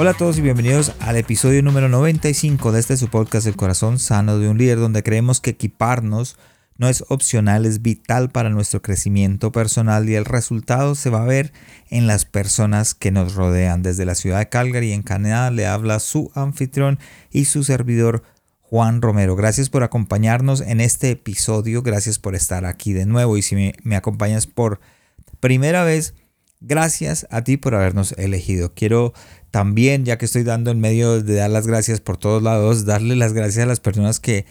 Hola a todos y bienvenidos al episodio número 95 de este su podcast El corazón sano de un líder donde creemos que equiparnos no es opcional, es vital para nuestro crecimiento personal y el resultado se va a ver en las personas que nos rodean. Desde la ciudad de Calgary en Canadá le habla su anfitrión y su servidor Juan Romero. Gracias por acompañarnos en este episodio, gracias por estar aquí de nuevo y si me, me acompañas por primera vez, gracias a ti por habernos elegido. Quiero también, ya que estoy dando en medio de dar las gracias por todos lados, darle las gracias a las personas que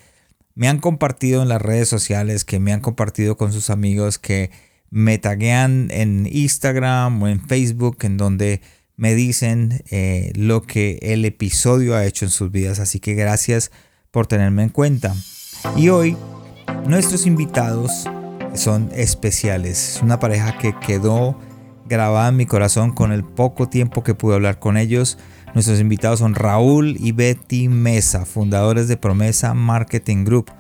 me han compartido en las redes sociales, que me han compartido con sus amigos, que me taguean en Instagram o en Facebook, en donde me dicen eh, lo que el episodio ha hecho en sus vidas. Así que gracias por tenerme en cuenta. Y hoy nuestros invitados son especiales. Es una pareja que quedó grabada en mi corazón con el poco tiempo que pude hablar con ellos. Nuestros invitados son Raúl y Betty Mesa, fundadores de Promesa Marketing Group,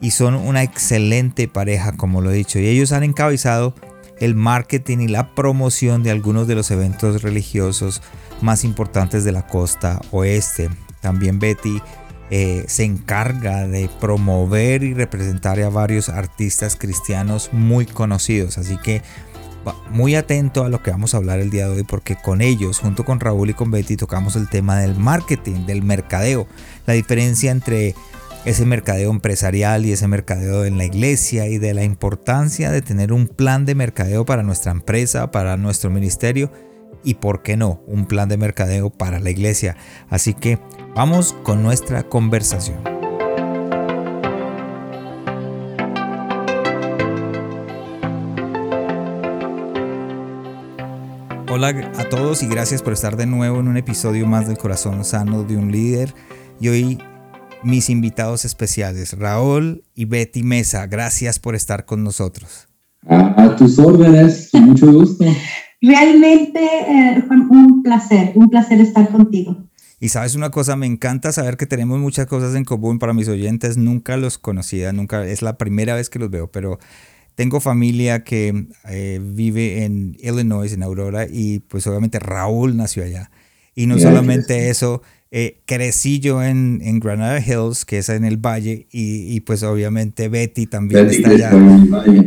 y son una excelente pareja, como lo he dicho, y ellos han encabezado el marketing y la promoción de algunos de los eventos religiosos más importantes de la costa oeste. También Betty eh, se encarga de promover y representar a varios artistas cristianos muy conocidos, así que muy atento a lo que vamos a hablar el día de hoy porque con ellos, junto con Raúl y con Betty, tocamos el tema del marketing, del mercadeo, la diferencia entre ese mercadeo empresarial y ese mercadeo en la iglesia y de la importancia de tener un plan de mercadeo para nuestra empresa, para nuestro ministerio y, por qué no, un plan de mercadeo para la iglesia. Así que vamos con nuestra conversación. Hola a todos y gracias por estar de nuevo en un episodio más del Corazón Sano de un Líder. Y hoy mis invitados especiales, Raúl y Betty Mesa, gracias por estar con nosotros. A, tus órdenes, con mucho gusto. Realmente, eh, un placer, un placer estar contigo. Y sabes una cosa, me encanta saber que tenemos muchas cosas en común para mis oyentes. Nunca los conocía, nunca, es la primera vez que los veo, pero tengo familia que eh, vive en Illinois, en Aurora, y pues obviamente Raúl nació allá. Y no solamente eso, eh, crecí yo en, en, Granada Hills, que es en el valle, y, y pues obviamente Betty también está allá.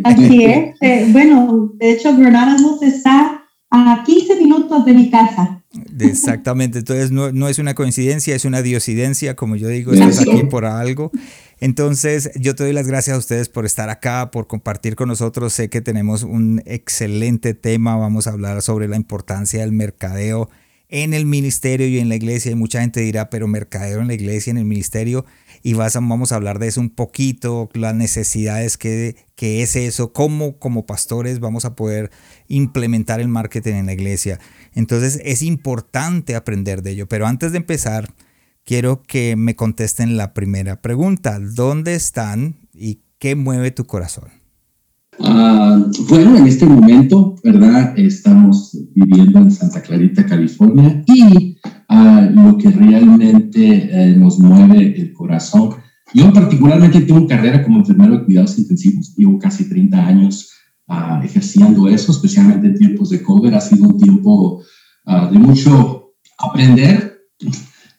Así es. Eh, bueno, de hecho Granada Hills está a 15 minutos de mi casa. Exactamente, entonces no, no, es una coincidencia, es una diosidencia, como yo digo, estás aquí por algo. Entonces, yo te doy las gracias a ustedes por estar acá, por compartir con nosotros. Sé que tenemos un excelente tema. Vamos a hablar sobre la importancia del mercadeo en el ministerio y en la iglesia. Y mucha gente dirá, pero mercadeo en la iglesia, en el ministerio. Y vamos a hablar de eso un poquito, las necesidades que, que es eso, cómo como pastores vamos a poder implementar el marketing en la iglesia. Entonces, es importante aprender de ello. Pero antes de empezar, quiero que me contesten la primera pregunta. ¿Dónde están y qué mueve tu corazón? Ah, bueno, en este momento, ¿verdad? Estamos viviendo en Santa Clarita, California, y uh, lo que realmente eh, nos mueve el corazón. Yo particularmente tengo carrera como enfermero de cuidados intensivos, llevo casi 30 años uh, ejerciendo eso, especialmente en tiempos de COVID. Ha sido un tiempo de mucho aprender,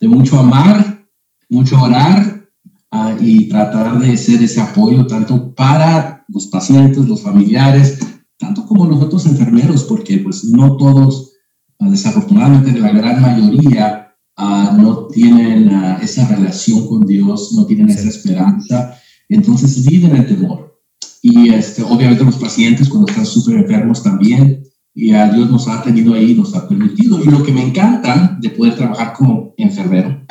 de mucho amar, mucho orar ah, y tratar de ser ese apoyo tanto para los pacientes, los familiares, tanto como nosotros enfermeros, porque pues no todos, ah, desafortunadamente la gran mayoría, ah, no tienen esa relación con Dios, no tienen esa esperanza, entonces viven el temor. Y este, obviamente los pacientes cuando están súper enfermos también, y a Dios nos ha tenido ahí, nos ha permitido. Y lo que me encanta de poder trabajar como enfermero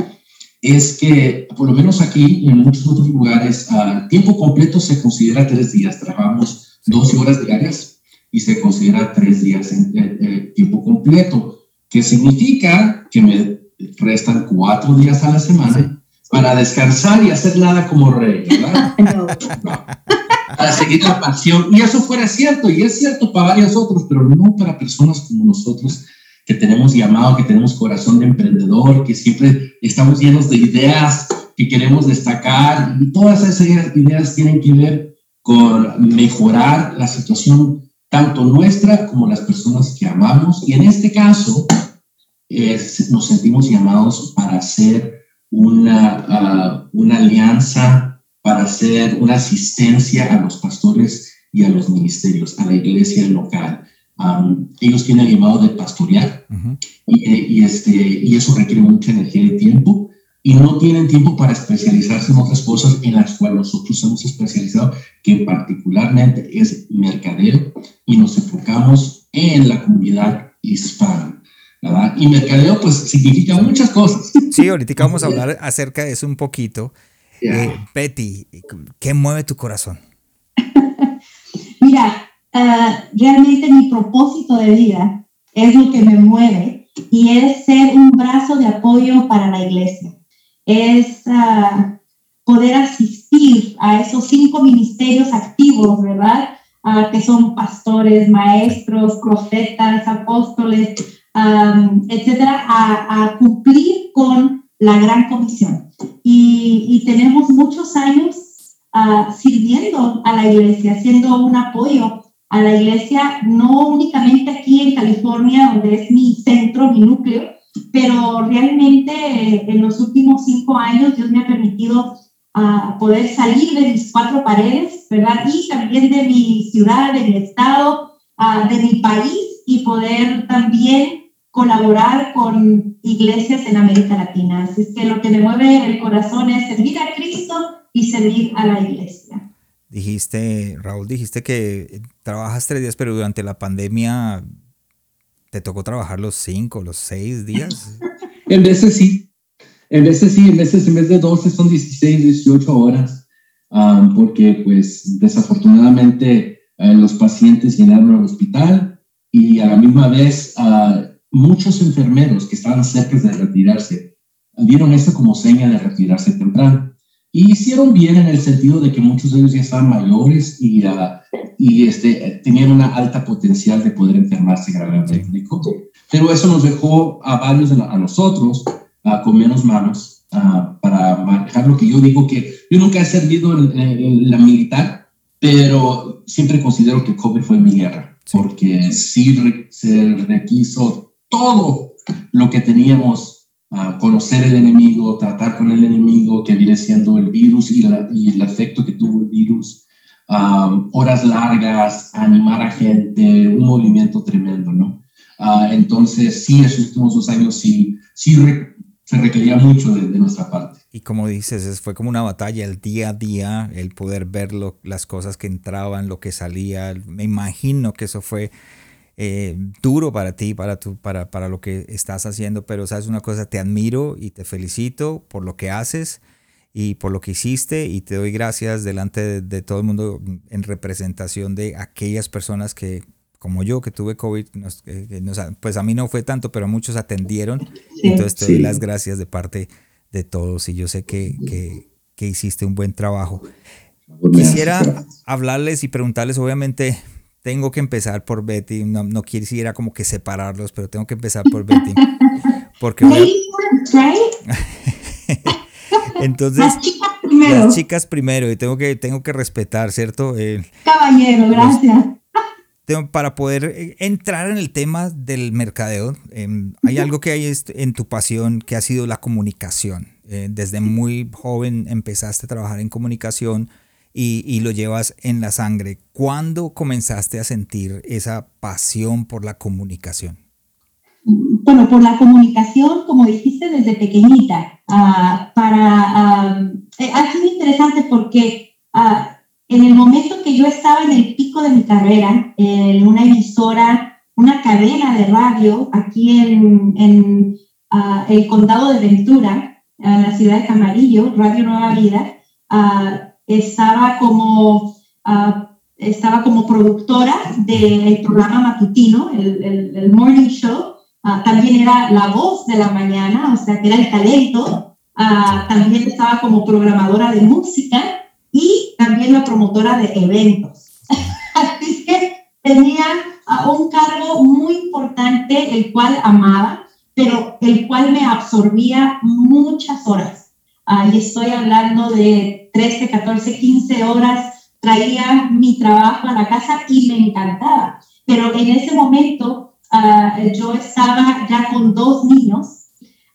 es que, por lo menos aquí y en muchos otros lugares, a tiempo completo se considera tres días. Trabajamos 12 horas diarias y se considera tres días en, tiempo completo. que significa que me restan cuatro días a la semana para descansar y hacer nada como rey, ¿verdad? Para seguir la pasión. Y eso fuera cierto, y es cierto para varios otros, pero no para personas como nosotros que tenemos llamado, que tenemos corazón de emprendedor, que siempre estamos llenos de ideas que queremos destacar y todas esas ideas tienen que ver con mejorar la situación tanto nuestra como las personas que amamos. Y en este caso, nos sentimos llamados para hacer una, ah, una alianza, para hacer una asistencia a los pastores y a los ministerios, a la iglesia local. ellos tienen el llamado de pastorear y, y, este, y eso requiere mucha energía y tiempo y no tienen tiempo para especializarse en otras cosas en las cuales nosotros hemos especializado, que particularmente es mercadeo y nos enfocamos en la comunidad hispana. ¿verdad? Y mercadeo pues significa muchas cosas. Sí, ahorita vamos a hablar acerca de eso un poquito. Eh, Betty, ¿qué mueve tu corazón? Mira, ah, realmente mi propósito de vida es lo que me mueve y es ser un brazo de apoyo para la iglesia. Es ah, poder asistir a esos cinco ministerios activos, ¿verdad? Ah, que son pastores, maestros, profetas, apóstoles, etcétera, a, cumplir con la gran comisión. Y, tenemos muchos años uh, sirviendo a la iglesia, haciendo un apoyo a la iglesia, no únicamente aquí en California, donde es mi centro, mi núcleo, pero realmente eh, en los últimos cinco años Dios me ha permitido uh, poder salir de mis cuatro paredes, ¿verdad? Y también de mi ciudad, de mi estado, uh, de mi país y poder también colaborar con iglesias en América Latina. Así es que lo que me mueve el corazón es servir a Cristo y servir a la iglesia. Dijiste, Raúl, dijiste que trabajas tres días, pero durante la pandemia te tocó trabajar los cinco, los seis días. en veces sí, en veces sí, en veces en vez de 12 son 16, 18 horas, um, porque pues desafortunadamente eh, los pacientes llegaron al hospital y a la misma vez uh, muchos enfermeros que estaban cerca de retirarse vieron esto como seña de retirarse temprano. Y hicieron bien en el sentido de que muchos de ellos ya estaban mayores y, uh, y este, tenían una alta potencial de poder enfermarse gravemente. Pero eso nos dejó a varios de a nosotros uh, con menos manos uh, para manejar lo que yo digo que yo nunca he servido en, en, la militar, pero siempre considero que COVID fue mi guerra, porque sí se requiso todo lo que teníamos, a conocer el enemigo, tratar con el enemigo que viene siendo el virus y, el efecto que tuvo el virus, horas largas, animar a gente, un movimiento tremendo, ¿no? Ah, entonces, sí, esos últimos dos años sí, sí se requería mucho de, nuestra parte. Y como dices, fue como una batalla el día a día, el poder ver las cosas que entraban, lo que salía. Me imagino que eso fue eh, duro para ti, para, tu, para, para lo que estás haciendo, pero sabes una cosa, te admiro y te felicito por lo que haces y por lo que hiciste y te doy gracias delante de, todo el mundo en representación de aquellas personas que, como yo, que tuve COVID, pues a mí no fue tanto, pero muchos atendieron. Entonces te doy las gracias de parte de todos y yo sé que, que, que hiciste un buen trabajo. Quisiera hablarles y preguntarles, obviamente, tengo que empezar por Betty. No, no quisiera como que separarlos, pero tengo que empezar por Betty. Porque Entonces, las chicas primero. Las chicas primero, y tengo que, tengo que respetar, ¿cierto? Eh, Caballero, gracias. para poder eh, entrar en el tema del mercadeo, em, hay algo que hay en tu pasión que ha sido la comunicación. Eh, desde muy joven empezaste a trabajar en comunicación y, lo llevas en la sangre. ¿Cuándo comenzaste a sentir esa pasión por la comunicación? Bueno, por la comunicación, como dijiste, desde pequeñita. Ah, para, eh, ha sido interesante porque ah, en el momento que yo estaba en el pico de mi carrera, en una emisora, una cadena de radio aquí en, en ah, el condado de Ventura, en la ciudad de Camarillo, Radio Nueva Vida, estaba como, uh, estaba como productora del programa matutino, el, el, Morning Show, ah, también era la voz de la mañana, o sea, que era el talento, ah, también estaba como programadora de música y también la promotora de eventos. Así que tenía un cargo muy importante, el cual amaba, pero el cual me absorbía muchas horas. Y estoy hablando de 13, 14, 15 horas, traía mi trabajo a la casa y me encantaba. Pero en ese momento ah, yo estaba ya con dos niños,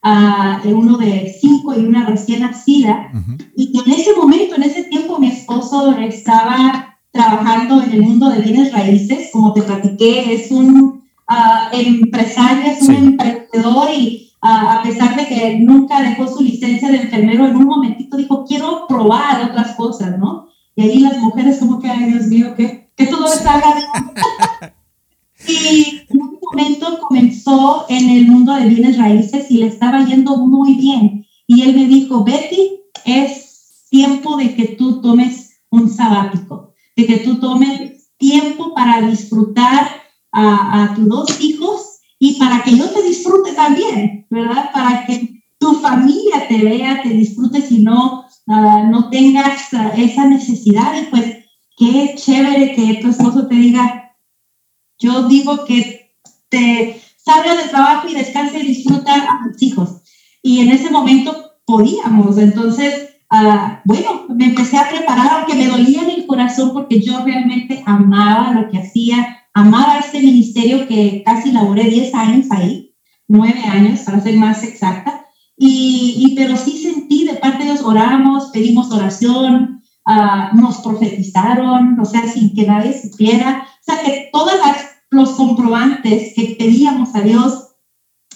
uh, uno de cinco y una recién nacida, y en ese momento, en ese tiempo, mi esposo estaba trabajando en el mundo de bienes raíces, como te platiqué, es un uh, empresario, es un emprendedor y a pesar de que nunca dejó su licencia de enfermero, en un momentito dijo, quiero probar otras cosas, ¿no? Y ahí las mujeres como que, ay Dios mío, que, que todo está Y en un momento comenzó en el mundo de bienes raíces y le estaba yendo muy bien. Y él me dijo, Betty, es tiempo de que tú tomes un sabático de que tú tomes tiempo para disfrutar a, tus dos hijos y para que yo te disfrute también, ¿verdad? Para que tu familia te vea, te disfrutes y no, ah, no tengas ah, esa necesidad. Y pues qué chévere que tu esposo te diga, yo digo que te salga del trabajo y descanse y disfruta a tus hijos. Y en ese momento podíamos, entonces Ah, bueno, me empecé a preparar, aunque me dolía en el corazón porque yo realmente amaba lo que hacía, amaba este ministerio que casi laboré 10 años ahí, 9 años para ser más exacta, y, pero sí sentí de parte de Dios, oramos, pedimos oración, uh, nos profetizaron, o sea, sin que nadie supiera, o sea, que todos los comprobantes que pedíamos a Dios,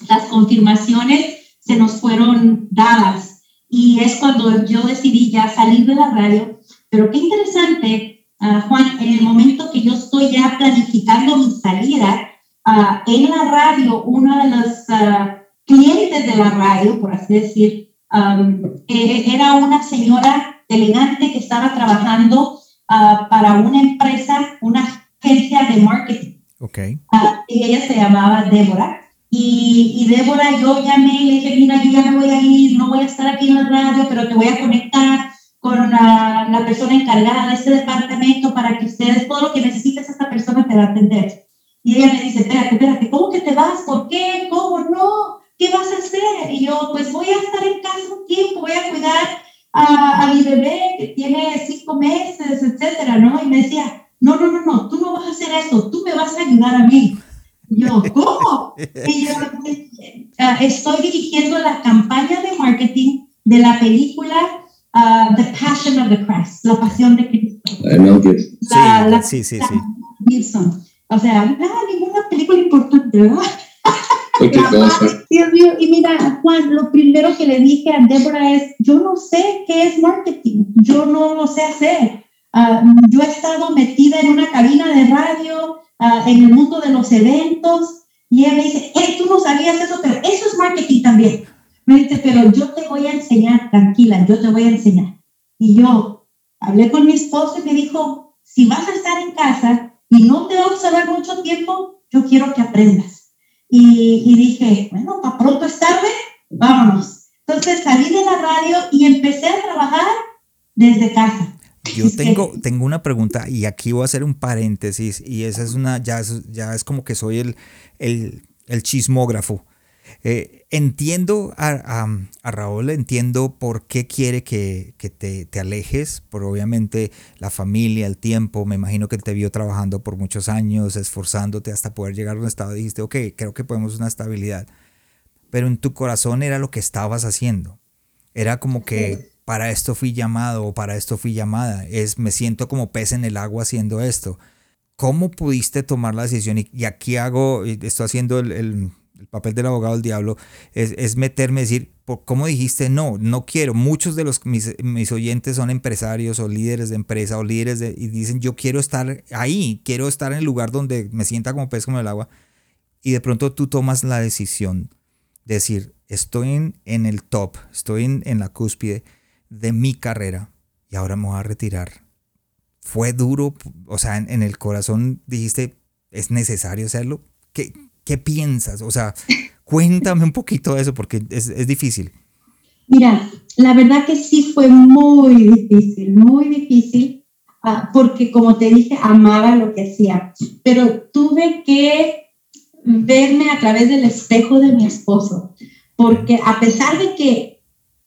las confirmaciones se nos fueron dadas. Y es cuando yo decidí ya salir de la radio. Pero qué interesante, ah, Juan, en el momento que yo estoy ya planificando mi salida, uh, en la radio, una de los uh, clientes de la radio, por así decir, um, era una señora elegante que estaba trabajando para una empresa, una agencia de marketing. Okay. y ella se llamaba Débora. Y, y, Débora, yo llamé y le dije, mira, yo ya me voy a ir, no voy a estar aquí en la radio, pero te voy a conectar con la, la persona encargada de este departamento para que ustedes, todo lo que necesites, esta persona te va a atender. Y ella me dice, espérate, espérate, ¿cómo que te vas? ¿Por qué? ¿Cómo? No, ¿qué vas a hacer? Y yo, pues voy a estar en casa un tiempo, voy a cuidar a, a mi bebé que tiene cinco meses, etcétera, ¿no? Y me decía, no, no, no, no, tú no vas a hacer eso, tú me vas a ayudar a mí. Yo, ¿cómo? Y yo, ah, estoy dirigiendo la campaña de marketing de la película uh, The Passion of the Christ, La Pasión de Cristo. La, sí, sí, sí. Gibson. O sea, nada, ninguna película importante, ¿verdad? Dios mío, y mira, Juan, lo primero que le dije a Débora es, yo no sé qué es marketing, yo no lo sé hacer. Uh, yo he estado metida en una cabina de radio, Ah, en el mundo de los eventos. Y él me dice, hey, tú no sabías eso, pero eso es marketing también. Me dice, pero yo te voy a enseñar, tranquila, yo te voy a enseñar. Y yo hablé con mi esposo y me dijo, si vas a estar en casa y no te vas a dar mucho tiempo, yo quiero que aprendas. Y, y dije, bueno, para pronto es tarde, vámonos. Entonces salí de la radio y empecé a trabajar desde casa. Yo tengo, tengo una pregunta y aquí voy a hacer un paréntesis y esa es una, ya es, ya es como que soy el, el, el chismógrafo. Eh, entiendo a, a, Raúl, entiendo por qué quiere que, que te, te, alejes, por obviamente la familia, el tiempo, me imagino que él te vio trabajando por muchos años, esforzándote hasta poder llegar a un estado dijiste, ok, creo que podemos una estabilidad, pero en tu corazón era lo que estabas haciendo, era como que para esto fui llamado o para esto fui llamada. Es, me siento como pez en el agua haciendo esto. ¿Cómo pudiste tomar la decisión? Y, aquí hago, estoy haciendo el, el, papel del abogado del diablo, es, es meterme, decir, ¿cómo dijiste no? No quiero. Muchos de los mis, mis, oyentes son empresarios o líderes de empresa o líderes de, y dicen, yo quiero estar ahí, quiero estar en el lugar donde me sienta como pez como el agua. Y de pronto tú tomas la decisión de decir, estoy en, en el top, estoy en, en la cúspide de mi carrera y ahora me voy a retirar. Fue duro, o sea, en, el corazón dijiste, ¿es necesario hacerlo? ¿Qué, ¿Qué, piensas? O sea, Cuéntame un poquito de eso porque es, es difícil. Mira, la verdad que sí fue muy difícil, muy difícil, uh, porque como te dije, amaba lo que hacía, pero tuve que verme a través del espejo de mi esposo, porque a pesar de que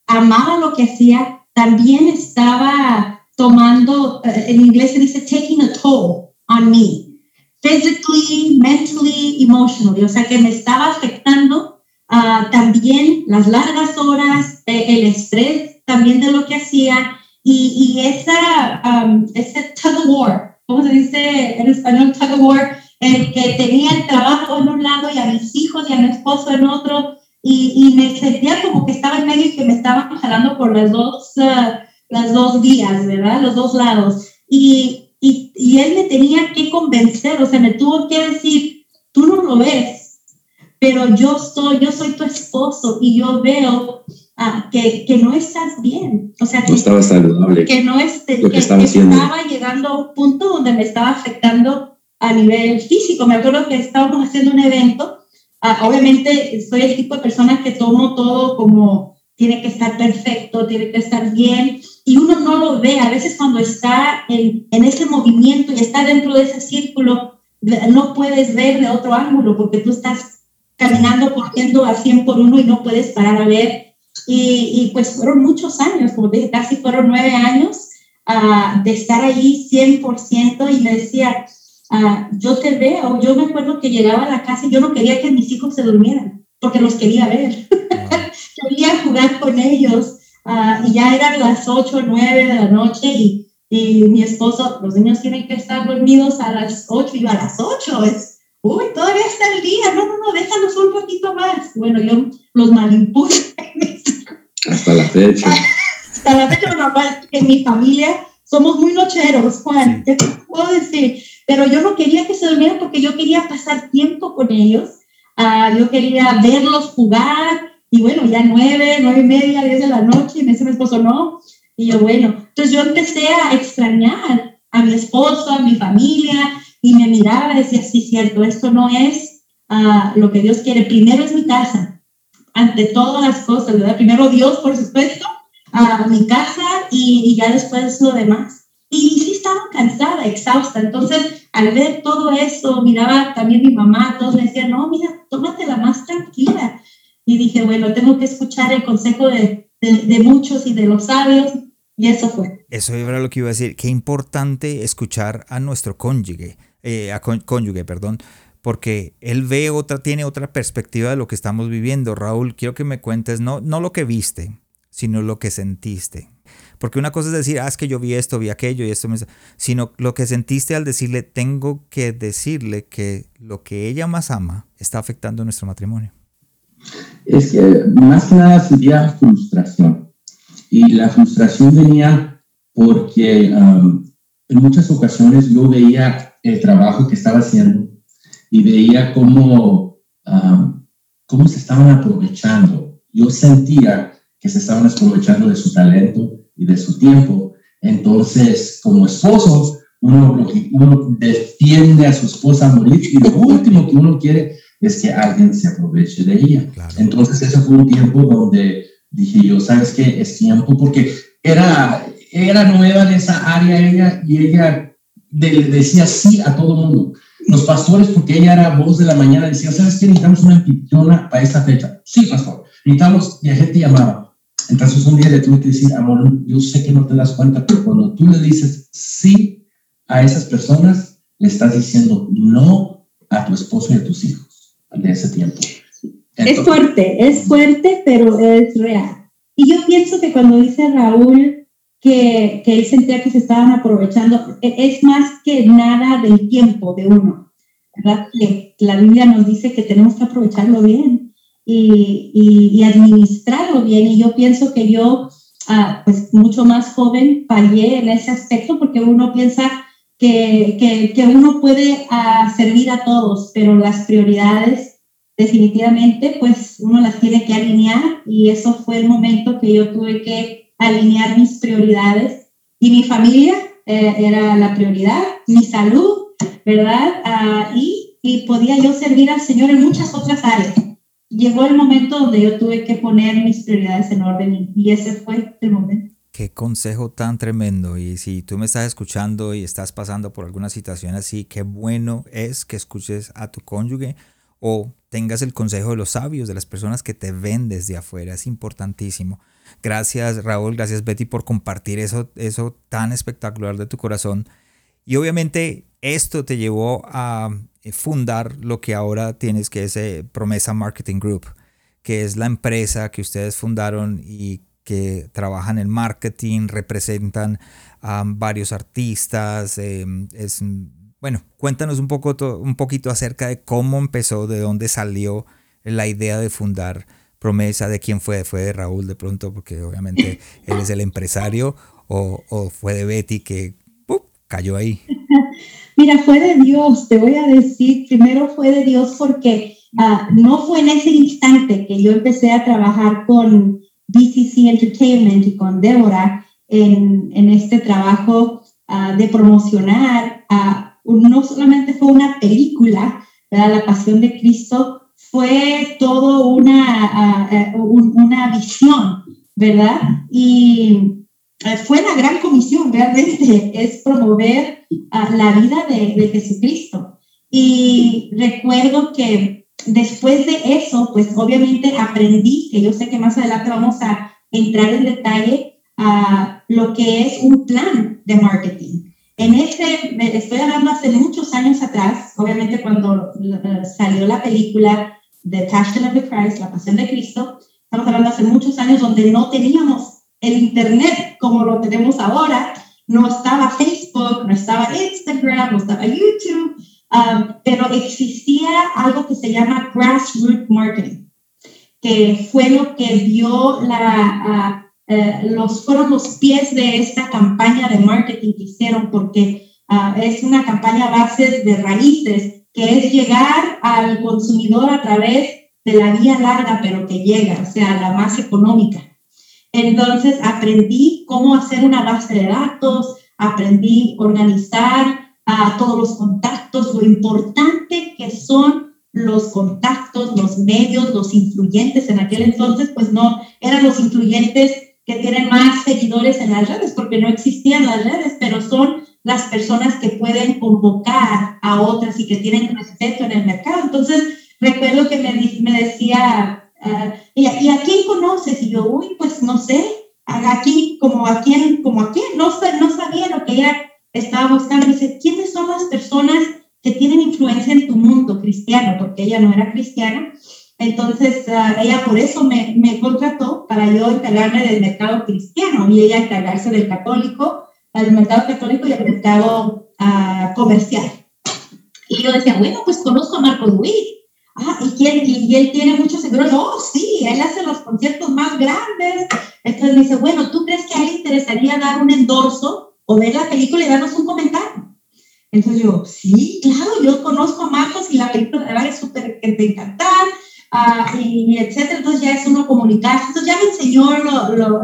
amaba lo que hacía, también estaba tomando, uh, en inglés se dice taking a toll on me, physically, mentally, emotionally, o sea que me estaba afectando Uh, también las largas horas, eh, el estrés también de lo que hacía y, y esa, um, ese tug of war, ¿cómo se dice en español tug of war? El que tenía el trabajo en un lado y a mis hijos y a mi esposo en otro y, y me sentía como que estaba en medio y que me estaban jalando por las dos, uh, las dos vías, ¿verdad? Los dos lados. Y, y, y él me tenía que convencer, o sea, me tuvo que decir, tú no lo ves, pero yo soy, yo soy tu esposo y yo veo uh, que, que, no estás bien. O sea, que, no estaba saludable. Que no este, que, que estaba, estaba, llegando a un punto donde me estaba afectando a nivel físico. Me acuerdo que estábamos haciendo un evento. Uh, obviamente soy el tipo de persona que tomo todo como tiene que estar perfecto, tiene que estar bien, y uno no lo ve. A veces cuando está en, en ese movimiento y está dentro de ese círculo, no puedes ver de otro ángulo porque tú estás caminando, corriendo a 100 por uno y no puedes parar a ver. Y, y pues fueron muchos años, como dije, casi fueron nueve años uh, de estar ahí 100% y me decía, uh, yo te veo, yo me acuerdo que llegaba a la casa y yo no quería que mis hijos se durmieran, porque los quería ver, quería jugar con ellos. Uh, y ya eran las 8 o 9 de la noche y, y mi esposo, los niños tienen que estar dormidos a las 8 y yo a las 8, es uy, todavía está el día, no, no, no, déjalos un poquito más. Bueno, yo los manipulo. Hasta la fecha. Hasta la fecha, normal, en mi familia somos muy nocheros, Juan, ¿qué te puedo decir? Pero yo no quería que se durmieran porque yo quería pasar tiempo con ellos, uh, yo quería verlos jugar, y bueno, ya nueve, nueve y media, diez de la noche, y me dice mi esposo, no, y yo, bueno, entonces yo empecé a extrañar a mi esposo, a mi familia, y me miraba y decía, sí, cierto, esto no es uh, lo que Dios quiere. Primero es mi casa, ante todas las cosas, ¿verdad? Primero Dios, por supuesto, a uh, mi casa y, y, ya después lo demás. Y sí estaba cansada, exhausta. Entonces, al ver todo esto, miraba también mi mamá, todos me decían, no, mira, tómatela más tranquila. Y dije, bueno, tengo que escuchar el consejo de, de, de muchos y de los sabios. Y eso fue. Eso era lo que iba a decir. Qué importante escuchar a nuestro cónyuge eh, a cónyuge, perdón, porque él ve otra, tiene otra perspectiva de lo que estamos viviendo. Raúl, quiero que me cuentes no, no lo que viste, sino lo que sentiste. Porque una cosa es decir, ah, es que yo vi esto, vi aquello y esto, sino lo que sentiste al decirle, tengo que decirle que lo que ella más ama está afectando nuestro matrimonio. Es que más que nada sentía frustración. Y la frustración venía porque en muchas ocasiones yo veía el trabajo que estaba haciendo y veía cómo, cómo se estaban aprovechando. Yo sentía que se estaban aprovechando de su talento y de su tiempo. Entonces, como esposo, uno, uno defiende a su esposa a morir y lo último que uno quiere es que alguien se aproveche de ella. Entonces, eso fue un tiempo donde dije yo, ¿sabes qué? Es tiempo porque era, era nueva en esa área ella y ella de, decía sí a todo mundo. Los pastores, porque ella era voz de la mañana, decía, ¿sabes qué? Necesitamos una anfitriona para esta fecha. Sí, pastor. Necesitamos, y la gente llamaba. Entonces un día le tuve que decir, amor, yo sé que no te das cuenta, pero cuando tú le dices sí a esas personas, le estás diciendo no a tu esposo y a tus hijos de ese tiempo. es fuerte, es fuerte, pero es real. Y yo pienso que cuando dice Raúl, que, que él sentía que se estaban aprovechando. E, es más que nada del tiempo de uno, la Biblia nos dice que tenemos que aprovecharlo bien y, y, administrarlo bien. Y yo pienso que yo, ah, pues mucho más joven, fallé en ese aspecto porque uno piensa que, que, uno puede ah, servir a todos, pero las prioridades definitivamente, pues uno las tiene que alinear y eso fue el momento que yo tuve que alinear mis prioridades y mi familia eh, era la prioridad, mi salud, ¿verdad? Uh, y, y, podía yo servir al Señor en muchas otras áreas. llegó el momento donde yo tuve que poner mis prioridades en orden y ese fue el momento. Qué consejo tan tremendo. Y si tú me estás escuchando y estás pasando por alguna situación así, qué bueno es que escuches a tu cónyuge o tengas el consejo de los sabios, de las personas que te ven desde afuera. Es importantísimo. Gracias Raúl, gracias Betty por compartir eso, eso tan espectacular de tu corazón. Y obviamente esto te llevó a eh, fundar lo que ahora tienes, que es eh, Promesa Marketing Group, que es la empresa que ustedes fundaron y que trabajan en marketing, representan a varios artistas. Em, es, bueno, cuéntanos un, poco, un poquito acerca de cómo empezó, de dónde salió la idea de fundar Promesa, de quién fue, fue de Raúl de pronto, porque obviamente él es el empresario, o, o fue de Betty que cayó ahí. Mira, fue de Dios, te voy a decir, primero fue de Dios porque uh, no fue en ese instante que yo empecé a trabajar con BCC Entertainment y con Débora en, este trabajo uh, de promocionar, no solamente fue una película, ¿verdad? La Pasión de Cristo, fue todo una, una visión, ¿verdad? Y eh, fue la gran comisión realmente, es promover uh, la vida de, Jesucristo. Y recuerdo que después de eso, pues obviamente aprendí, que yo sé que más adelante vamos a entrar en detalle a lo que es un plan de marketing. En este, estoy hablando hace muchos años atrás, obviamente cuando salió la película The Passion of the Christ, la Pasión de Cristo, estamos hablando hace muchos años donde no teníamos el Internet como lo tenemos ahora. No estaba Facebook, no estaba Instagram, no estaba YouTube, um, pero existía algo que se llama grassroots marketing, que fue lo que dio la, uh, uh, los, fueron los pies de esta campaña de marketing que hicieron, porque uh, es una campaña a base de raíces, que es llegar al consumidor a través de la vía larga, pero que llega, o sea, la más económica. Entonces aprendí cómo hacer una base de datos, aprendí organizar a todos los contactos, lo importante que son los contactos, los medios, los influyentes. En aquel entonces, pues no eran los influyentes que tienen más seguidores en las redes, porque no existían las redes, pero son las personas que pueden convocar a otras y que tienen respeto en el mercado. Entonces, recuerdo que me, me decía Uh, y, ¿Y, a quién conoces? Y yo, uy, pues no sé, aquí, como a quién, como a quién, no, no sabía lo que ella estaba buscando. dice, ¿quiénes son las personas que tienen influencia en tu mundo cristiano? Porque ella no era cristiana. Entonces, uh, ella por eso me, me, contrató para yo encargarme del mercado cristiano y ella encargarse del católico, del mercado católico y del mercado uh, comercial. Y yo decía, bueno, pues conozco a Marcos Witt, Ah, ¿y, quién, y, él tiene muchos seguidores. Oh, sí, él hace los conciertos más grandes. Entonces me dice, bueno, ¿tú crees que a él interesaría dar un endorso o ver la película y darnos un comentario? Entonces yo, sí, claro, yo conozco a Marcos y la película de verdad es súper que te encantar, uh, y, etcétera. Entonces ya es uno comunicarse. Entonces ya me enseñó lo, lo,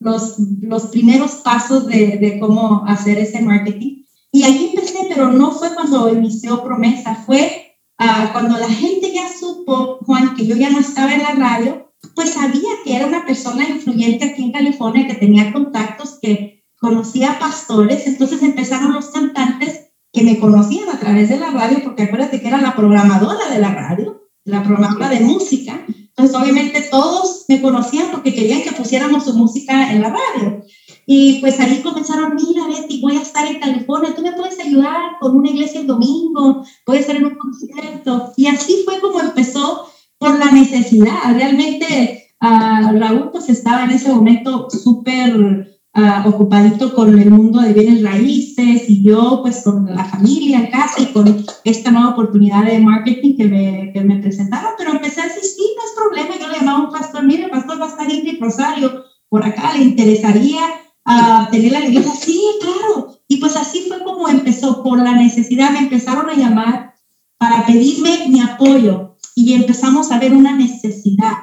los, los primeros pasos de, de cómo hacer ese marketing. Y ahí empecé, pero no fue cuando inició Promesa, fue Ah, cuando la gente ya supo, Juan, que yo ya no estaba en la radio, pues sabía que era una persona influyente aquí en California, que tenía contactos, que conocía pastores, entonces empezaron los cantantes que me conocían a través de la radio, porque acuérdate que era la programadora de la radio, la programadora de música, entonces obviamente todos me conocían porque querían que pusiéramos su música en la radio. Y pues ahí comenzaron, mira Betty, voy a estar en California, tú me puedes ayudar con una iglesia el domingo, voy a estar en un concierto. Y así fue como empezó por la necesidad. Realmente uh, Raúl pues estaba en ese momento súper uh, ocupadito con el mundo de bienes raíces y yo pues con la familia en casa y con esta nueva oportunidad de marketing que me, que me presentaron, pero empecé a asistir, no es problema, yo le llamaba a un pastor, mire, pastor, va a estar Ingrid Rosario por acá, le interesaría a tener la iglesia. Sí, claro. Y pues así fue como empezó, por la necesidad, me empezaron a llamar para pedirme mi apoyo y empezamos a ver una necesidad.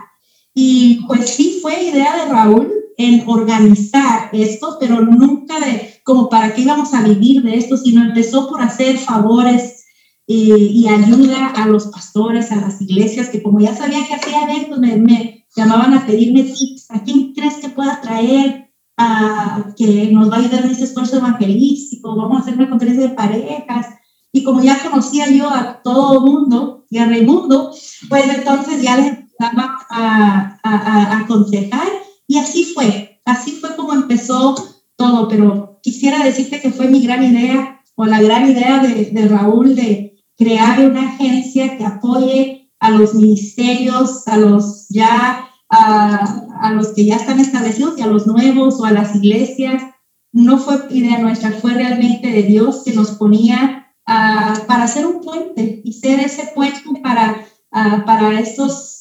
Y pues sí fue idea de Raúl en organizar esto, pero nunca de como para qué íbamos a vivir de esto, sino empezó por hacer favores y, ayuda a los pastores, a las iglesias, que como ya sabía que hacía eventos, me, me llamaban a pedirme tips, ¿a quién crees que pueda traer? A, que nos va a ayudar en este esfuerzo evangelístico, vamos a hacer una conferencia de parejas. Y como ya conocía yo a todo mundo y a Raimundo, pues entonces ya les empezaba a, a, a, aconsejar y así fue, así fue como empezó todo, pero quisiera decirte que fue mi gran idea o la gran idea de, de Raúl de, crear una agencia que apoye a los ministerios, a los ya, a, a, los que ya están establecidos y a los nuevos o a las iglesias. No fue idea nuestra, fue realmente de Dios que nos ponía para hacer un puente y ser ese puente para, uh, para estos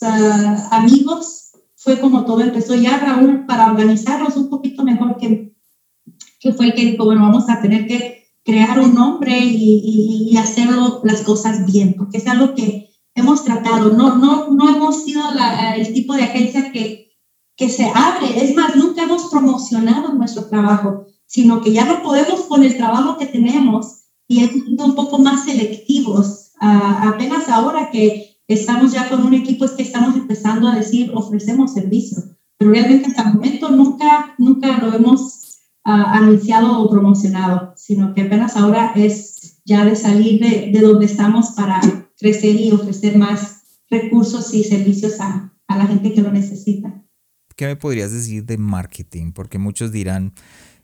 amigos. Fue como todo empezó ya Raúl para organizarnos un poquito mejor que, que fue el que dijo, bueno, vamos a tener que crear un nombre y, y, hacerlo las cosas bien, porque es algo que hemos tratado. No, no, no hemos sido la, el tipo de agencia que, que se abre. Es más, nunca hemos promocionado nuestro trabajo, sino que ya no podemos con el trabajo que tenemos y sido un poco más selectivos. Uh, apenas ahora que estamos ya con un equipo es que estamos empezando a decir ofrecemos servicios, pero realmente hasta el momento nunca, nunca lo hemos anunciado o promocionado, sino que apenas ahora es ya de salir de, de, donde estamos para crecer y ofrecer más recursos y servicios a, a, la gente que lo necesita. ¿Qué me podrías decir de marketing? Porque muchos dirán,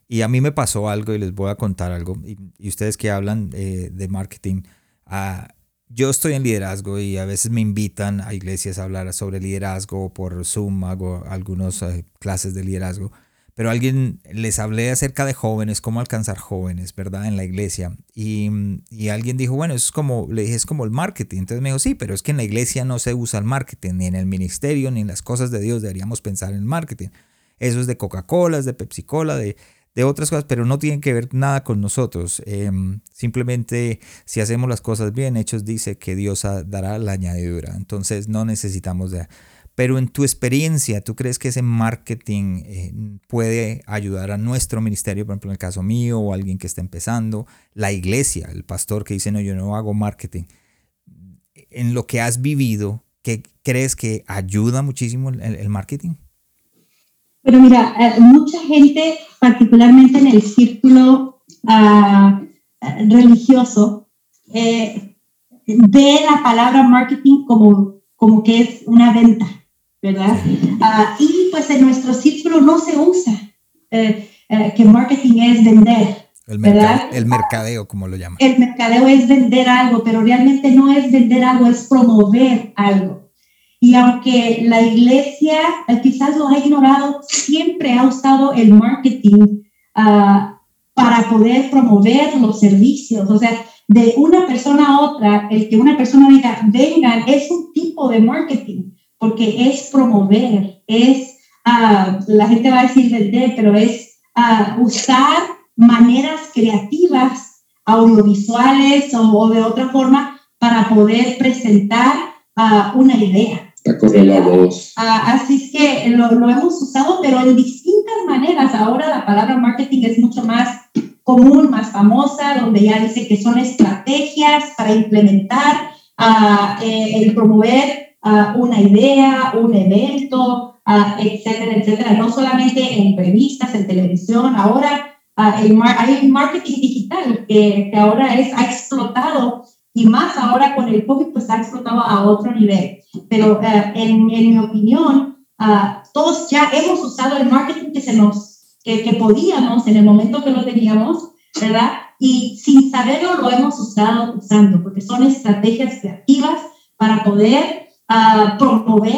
y a mí me pasó algo y les voy a contar algo, y, y ustedes que hablan eh, de marketing, uh, yo estoy en liderazgo y a veces me invitan a iglesias a hablar sobre liderazgo por Zoom, hago algunas uh, clases de liderazgo pero alguien les hablé acerca de jóvenes, cómo alcanzar jóvenes, ¿verdad? En la iglesia. Y, y, alguien dijo, bueno, eso es como, le dije, es como el marketing. Entonces me dijo, sí, pero es que en la iglesia no se usa el marketing, ni en el ministerio, ni en las cosas de Dios deberíamos pensar en marketing. Eso es de Coca-Cola, es de Pepsi-Cola, de, de otras cosas, pero no tienen que ver nada con nosotros. Eh, simplemente si hacemos las cosas bien, Hechos dice que Dios dará la añadidura. Entonces no necesitamos de... Pero en tu experiencia, ¿tú crees que ese marketing eh, puede ayudar a nuestro ministerio, por ejemplo, en el caso mío o alguien que está empezando, la iglesia, el pastor que dice, no, yo no hago marketing? En lo que has vivido, ¿qué crees que ayuda muchísimo el marketing? Pero mira, eh, mucha gente, particularmente en el círculo uh, religioso, eh, ve la palabra marketing como, como que es una venta. ¿verdad? Uh, y pues en nuestro círculo no se usa eh, eh, que marketing es vender. El, el mercadeo, como lo llaman. El mercadeo es vender algo, pero realmente no es vender algo, es promover algo. Y aunque la iglesia eh, quizás lo ha ignorado, siempre ha usado el marketing uh, para poder promover los servicios. O sea, de una persona a otra, el que una persona diga, vengan, es un tipo de marketing porque es promover, es, uh, la gente va a decir vender, pero es uh, usar maneras creativas, audiovisuales o, o, de otra forma para poder presentar una idea. La voz. así es que lo, lo hemos usado, pero en distintas maneras. Ahora la palabra marketing es mucho más común, más famosa, donde ya dice que son estrategias para implementar, uh, eh, el promover uh, una idea, un evento, uh, etcétera, etcétera. No solamente en revistas, en televisión, ahora mar hay marketing digital que, que, ahora es, ha explotado y más ahora con el COVID pues ha explotado a otro nivel. Pero en, en, mi opinión, todos ya hemos usado el marketing que se nos, que, que podíamos en el momento que lo teníamos, ¿verdad? Y sin saberlo lo hemos usado usando, porque son estrategias creativas para poder uh, promover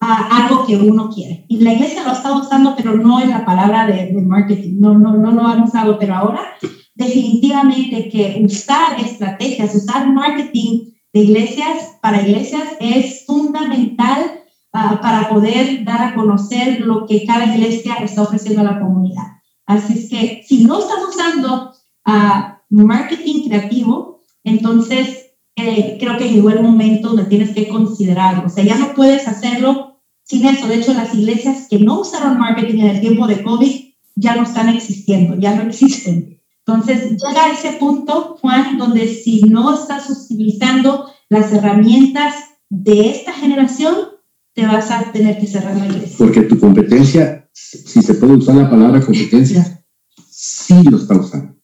uh, algo que uno quiere. Y la iglesia lo está usando, pero no en la palabra de, de, marketing, no, no, no lo han usado, pero ahora definitivamente que usar estrategias, usar marketing de iglesias para iglesias es fundamental uh, para poder dar a conocer lo que cada iglesia está ofreciendo a la comunidad. Así es que si no estás usando marketing creativo, entonces eh, creo que llegó el momento donde tienes que considerarlo. O sea, ya no puedes hacerlo sin eso. De hecho, las iglesias que no usaron marketing en el tiempo de COVID ya no están existiendo, ya no existen. Entonces llega a ese punto, Juan, donde si no estás utilizando las herramientas de esta generación, te vas a tener que cerrar la iglesia. Porque tu competencia, si se puede usar la palabra competencia, sí lo está usando.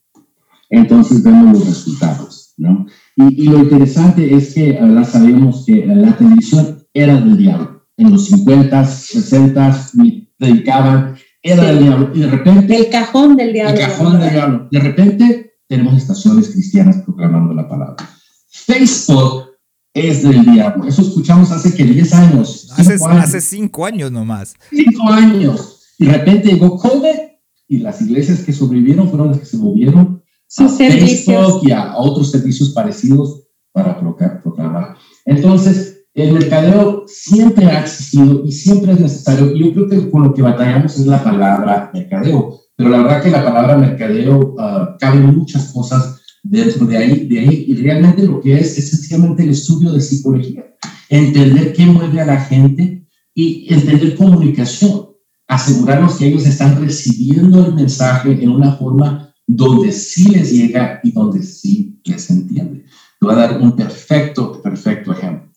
Entonces vemos los resultados, ¿no? Y, lo interesante es que ahora sabemos que la televisión era del diablo. En los 50, 60 predicaban, era del diablo. Y de repente... El cajón del diablo. El cajón del diablo. De repente tenemos estaciones cristianas proclamando la palabra. Facebook es del diablo. Eso escuchamos hace que 10 años. Hace 5 años. Hace cinco años nomás. 5 años. Y de repente llegó COVID y las iglesias que sobrevivieron fueron las que se movieron a Facebook y a otros servicios parecidos para proclamar. Entonces, el mercadeo siempre ha existido y siempre es necesario. Yo creo que con lo que batallamos es la palabra mercadeo. Pero la verdad que la palabra mercadeo uh, cabe muchas cosas dentro de ahí, de ahí. Y realmente lo que es esencialmente el estudio de psicología. Entender qué mueve a la gente y entender comunicación. Asegurarnos que ellos están recibiendo el mensaje en una forma donde sí les llega y donde sí les entiende. Te voy a dar un perfecto, perfecto ejemplo.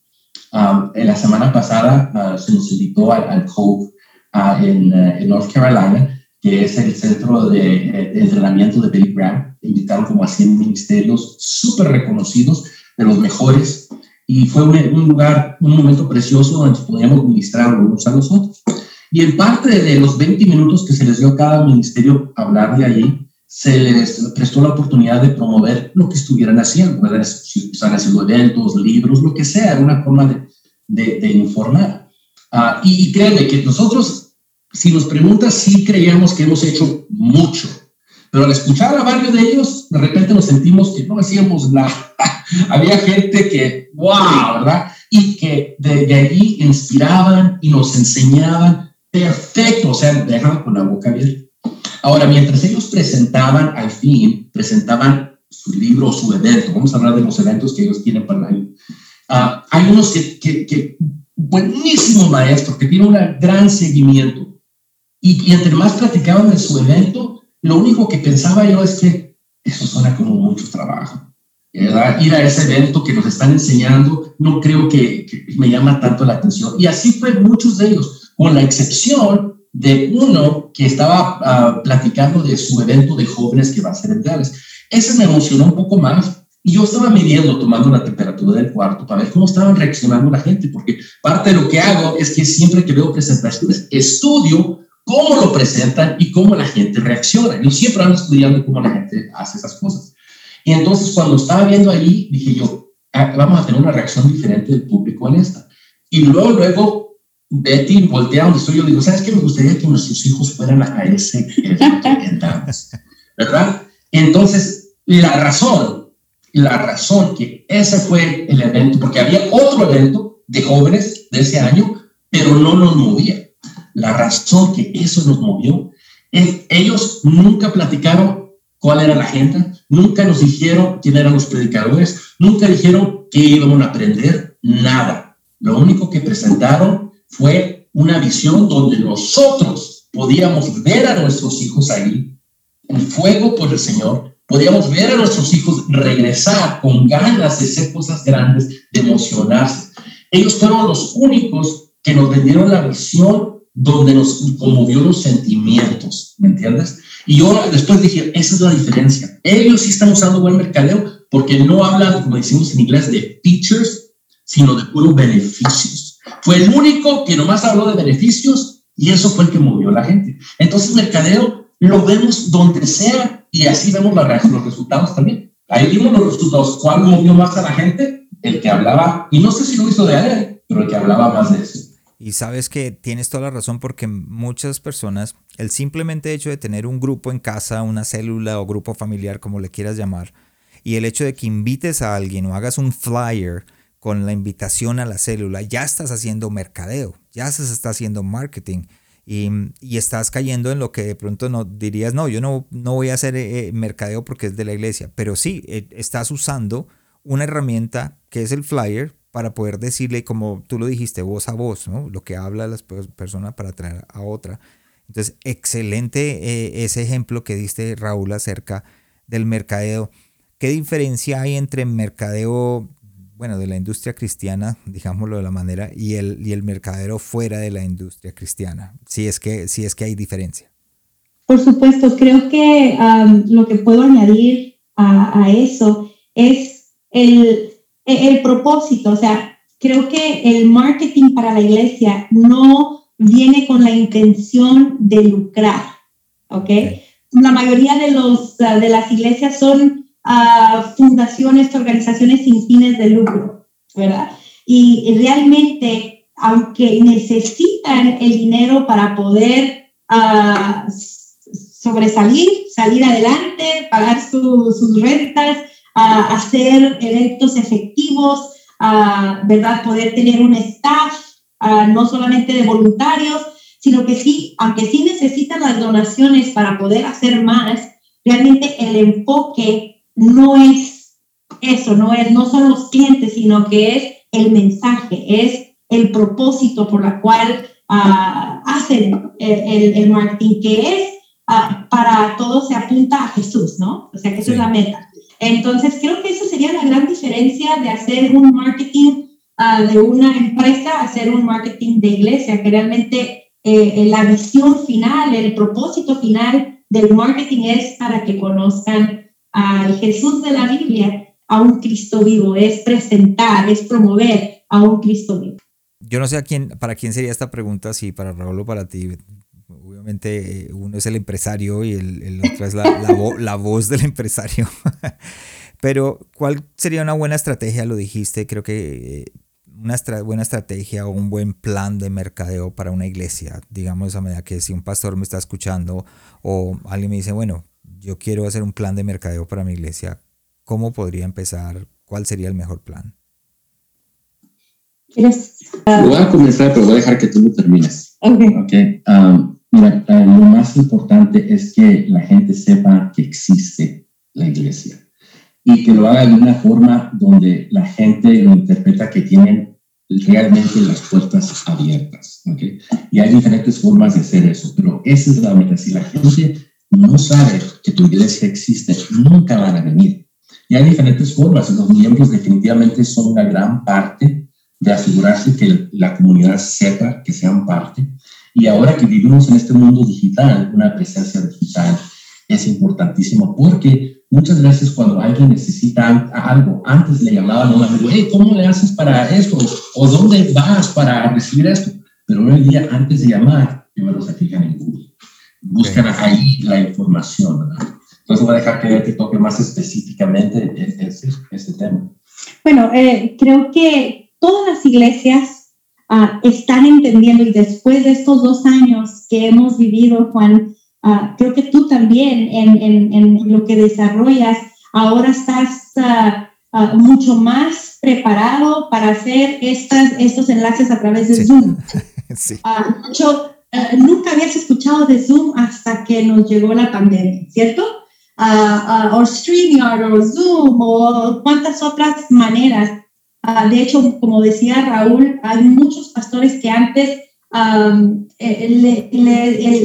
Um, en la semana pasada uh, se nos invitó al, Cove uh, en, uh, en, North Carolina, que es el centro de, eh, entrenamiento de Billy Graham. Invitaron como a 100 ministerios súper reconocidos, de los mejores, y fue un, un, lugar, un momento precioso donde podíamos ministrar unos a los otros. Y en parte de los 20 minutos que se les dio a cada ministerio hablar de allí, se les prestó la oportunidad de promover lo que estuvieran haciendo, si están haciendo eventos, libros, lo que sea, una forma de, de, informar. Uh, y, créanme que nosotros, si nos preguntas, sí creíamos que hemos hecho mucho, pero al escuchar a varios de ellos, de repente nos sentimos que no hacíamos nada. Había gente que, wow, ¿verdad? Y que de allí inspiraban y nos enseñaban perfecto, o sea, dejaban con la boca abierta. Ahora, mientras ellos presentaban al fin, presentaban su libro o su evento, vamos a hablar de los eventos que ellos tienen para el año. Ah, hay unos que, que, que buenísimos maestros, que tienen un gran seguimiento. Y, y, entre más platicaban de su evento, lo único que pensaba yo es que eso suena como mucho trabajo. ¿verdad? Ir a ese evento que nos están enseñando, no creo que, que me llama tanto la atención. Y así fue muchos de ellos, con la excepción de uno que estaba ah, platicando de su evento de jóvenes que va a ser en Dallas. Ese me emocionó un poco más y yo estaba midiendo, tomando la temperatura del cuarto para ver cómo estaban reaccionando la gente, porque parte de lo que hago es que siempre que veo presentaciones, estudio cómo lo presentan y cómo la gente reacciona. Yo siempre ando estudiando cómo la gente hace esas cosas. Y entonces cuando estaba viendo ahí, dije yo, ah, vamos a tener una reacción diferente del público en esta. Y luego, luego Betty voltea donde estoy, yo digo, ¿sabes qué? Me gustaría que nuestros hijos fueran a ese evento. Entonces, la razón, la razón que ese fue el evento, porque había otro evento de jóvenes de ese año, pero no nos movía. La razón que eso nos movió es ellos nunca platicaron cuál era la agenda, nunca nos dijeron quién eran los predicadores, nunca dijeron qué íbamos a aprender, nada. Lo único que presentaron fue una visión donde nosotros podíamos ver a nuestros hijos ahí, en fuego por el Señor, podíamos ver a nuestros hijos regresar con ganas de hacer cosas grandes, de emocionarse. Ellos fueron los únicos que nos vendieron la visión donde nos conmovió los sentimientos, ¿me entiendes? Y yo después dije, esa es la diferencia. Ellos sí están usando buen mercadeo porque no hablan, como decimos en inglés, de features, sino de puros beneficios. Fue el único que nomás habló de beneficios y eso fue el que movió a la gente. Entonces, mercadeo lo vemos donde sea y así vemos la, los resultados también. Ahí vimos los resultados. ¿Cuál movió más a la gente? El que hablaba, y no sé si lo hizo de él, pero el que hablaba más de eso. Y sabes que tienes toda la razón porque muchas personas, el simplemente hecho de tener un grupo en casa, una célula o grupo familiar, como le quieras llamar, y el hecho de que invites a alguien o hagas un flyer, con la invitación a la célula, ya estás haciendo mercadeo, ya se está haciendo marketing y, estás cayendo en lo que de pronto no dirías, no, yo no, no voy a hacer eh, mercadeo porque es de la iglesia, pero sí, eh, estás usando una herramienta que es el flyer para poder decirle, como tú lo dijiste, voz a voz, ¿no? lo que habla las personas para atraer a otra. Entonces, excelente eh, ese ejemplo que diste, Raúl, acerca del mercadeo. ¿Qué diferencia hay entre mercadeo, bueno, de la industria cristiana, digámoslo de la manera, y el, y el mercadero fuera de la industria cristiana? Si es que, si es que hay diferencia. Por supuesto, creo que um, lo que puedo añadir a, a eso es el, el propósito, o sea, creo que el marketing para la iglesia no viene con la intención de lucrar, ¿ok? La mayoría de, los, de las iglesias son uh, fundaciones, organizaciones sin fines de lucro, ¿verdad? Y realmente, aunque necesitan el dinero para poder uh, sobresalir, salir adelante, pagar sus rentas, hacer eventos efectivos, ¿verdad? Poder tener un staff, no solamente de voluntarios, sino que sí, aunque sí necesitan las donaciones para poder hacer más, realmente el enfoque no es eso, no, es, no son los clientes, sino que es el mensaje, es el propósito por la cual hacen el, el, marketing, que es para todo se apunta a Jesús, ¿no? O sea, que esa es la meta. Entonces, creo que esa sería la gran diferencia de hacer un marketing uh, de una empresa a hacer un marketing de iglesia, que realmente eh, la visión final, el propósito final del marketing es para que conozcan al Jesús de la Biblia, a un Cristo vivo, es presentar, es promover a un Cristo vivo. Yo no sé a quién, para quién sería esta pregunta, si para Raúl o para ti. Obviamente eh, uno es el empresario y el, el otro es la, la, la voz del empresario. Pero, ¿cuál sería una buena estrategia? Lo dijiste, creo que eh, una buena estrategia o un buen plan de mercadeo para una iglesia. Digamos, a medida que si un pastor me está escuchando o alguien me dice, bueno, yo quiero hacer un plan de mercadeo para mi iglesia, ¿cómo podría empezar? ¿Cuál sería el mejor plan? voy a comenzar, pero voy a dejar que tú lo termines. Ok. okay. Um, mira, uh, lo más importante es que la gente sepa que existe la iglesia y que lo haga de una forma donde la gente lo interpreta que tienen realmente las puertas abiertas. ¿okay? Y hay diferentes formas de hacer eso, pero esa es la meta. Si la gente no sabe que tu iglesia existe, nunca van a venir. Y hay diferentes formas. Los miembros definitivamente son una gran parte de asegurarse que la comunidad sepa que sean parte. Y ahora que vivimos en este mundo digital, una presencia digital es importantísimo porque muchas veces cuando alguien necesita algo, antes le llamaban a un amigo, hey, ¿cómo le haces para esto? ¿O dónde vas para recibir esto? Pero hoy día, antes de llamar, primero se fijan en Google. Buscan ahí la información, ¿verdad? Entonces voy a dejar que te toque más específicamente este, este tema. Bueno, eh, creo que todas las iglesias uh, están entendiendo y después de estos dos años que hemos vivido, Juan, Ah, creo que tú también en, en, en, lo que desarrollas ahora estás uh, uh, mucho más preparado para hacer estas, estos enlaces a través de Zoom. sí. Yo nunca habías escuchado de Zoom hasta que nos llegó la pandemia, ¿cierto? o StreamYard o Zoom o cuántas otras maneras. de hecho, como decía Raúl, hay muchos pastores que antes eh,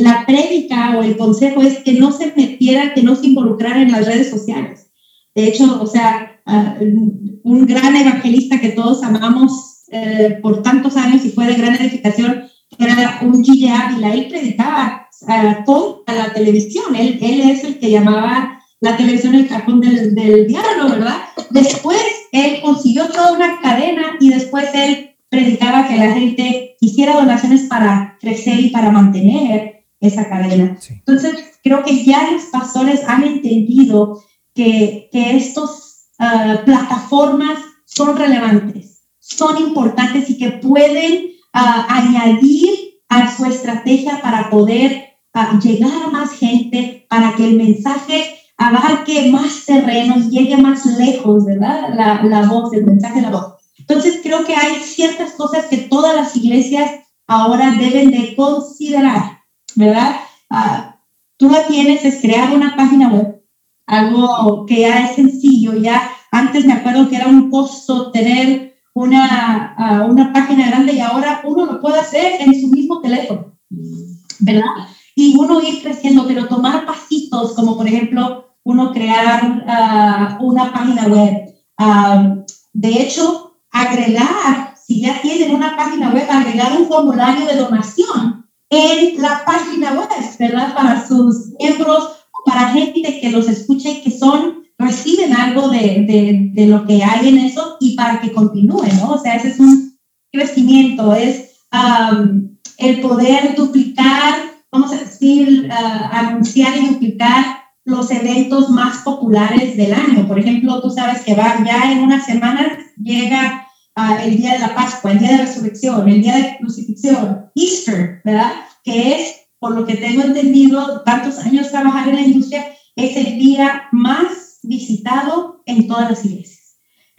la prédica o el consejo es que no se metiera, que no se involucrara en las redes sociales. De hecho, o sea, ah, un gran evangelista que todos amamos eh, por tantos años y fue de gran edificación, era un Gille Ávila, él predicaba uh, la televisión, él, él es el que llamaba la televisión el cajón del, del diablo, ¿verdad? Después él consiguió toda una cadena y después él predicaba que la gente hiciera donaciones para crecer y para mantener esa cadena. Entonces, creo que ya los pastores han entendido que, que estas ah, plataformas son relevantes, son importantes y que pueden ah, añadir a su estrategia para poder llegar a más gente, para que el mensaje abarque más terrenos, llegue más lejos, ¿verdad? La, la voz, el mensaje la voz. Entonces creo que hay ciertas cosas que todas las iglesias ahora deben de considerar, ¿verdad? Uh, tú lo tienes, es crear una página web, algo que ya es sencillo, ya antes me acuerdo que era un costo tener una, uh, una página grande y ahora uno lo puede hacer en su mismo teléfono, ¿verdad? Y uno ir creciendo, pero tomar pasitos, como por ejemplo uno crear página web. de hecho, agregar, si ya tienen una página web, agregar un formulario de donación en la página web, ¿verdad? Para sus miembros, para gente que los escuche y que son, reciben algo de, de, de lo que hay en eso y para que continúen, ¿no? O sea, ese es un crecimiento, es el poder duplicar, vamos a decir, uh, anunciar y duplicar los eventos más populares del año. Por ejemplo, tú sabes que va ya en una semana llega uh, el día de la Pascua, el día de resurrección, el día de crucifixión, Easter, ¿verdad? Que es, por lo que tengo entendido, tantos años trabajar en la industria, es el día más visitado en todas las iglesias.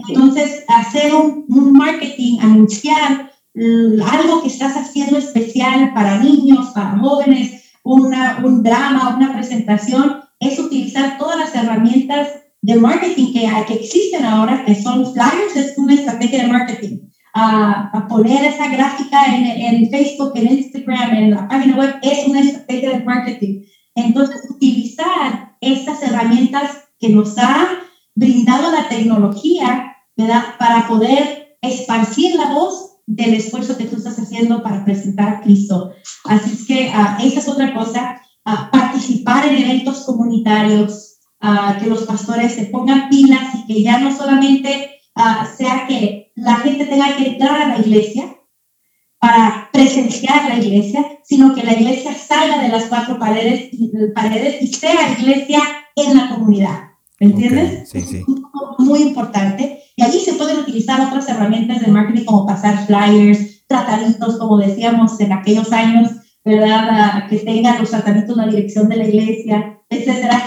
Entonces, hacer un, un marketing, anunciar algo que estás haciendo especial para niños, para jóvenes, una, un drama, una presentación, es utilizar todas las herramientas de marketing que, que existen ahora, que son flyers, es una estrategia de marketing. a poner esa gráfica en, en, Facebook, en Instagram, en la página web, es una estrategia de marketing. Entonces, utilizar estas herramientas que nos ha brindado la tecnología, ¿verdad? Para poder esparcir la voz del esfuerzo que tú estás haciendo para presentar a Cristo. Así es que uh, esa es otra cosa, uh, participar en eventos comunitarios, uh, que los pastores se pongan pilas y que ya no solamente sea que la gente tenga que entrar a la iglesia para presenciar la iglesia, sino que la iglesia salga de las cuatro paredes, paredes y sea iglesia en la comunidad. ¿Me entiendes? Sí, sí. Muy importante. Y allí se pueden utilizar otras herramientas de marketing como pasar flyers, tratamientos, como decíamos en aquellos años, ¿verdad? Que tengan los tratamientos en la dirección de la iglesia, etcétera.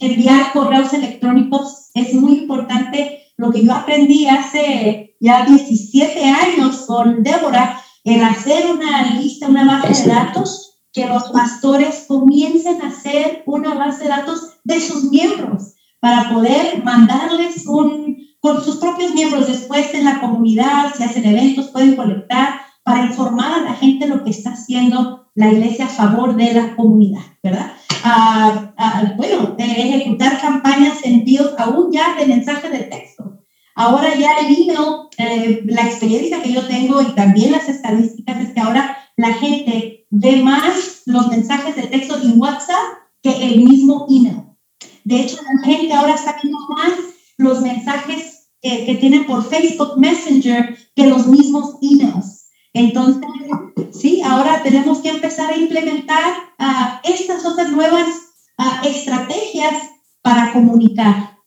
enviar correos electrónicos es muy importante. Lo que yo aprendí hace ya 17 años con Débora, el hacer una lista, una base de datos, que los pastores comiencen a hacer una base de datos de sus miembros para poder mandarles un, con sus propios miembros después en la comunidad, si hacen eventos, pueden conectar para informar a la gente lo que está haciendo la iglesia a favor de la comunidad, ¿verdad? Ah, ah, bueno, de ejecutar campañas en envíos aún ya de mensaje de texto. Ahora ya el email, eh, la experiencia que yo tengo y también las estadísticas es que ahora la gente ve más los mensajes de texto en WhatsApp que el mismo email. De hecho, la gente ahora está viendo más los mensajes que, tienen por Facebook Messenger que los mismos emails. Entonces, sí, ahora tenemos que empezar a implementar uh, estas otras nuevas uh, estrategias para comunicar.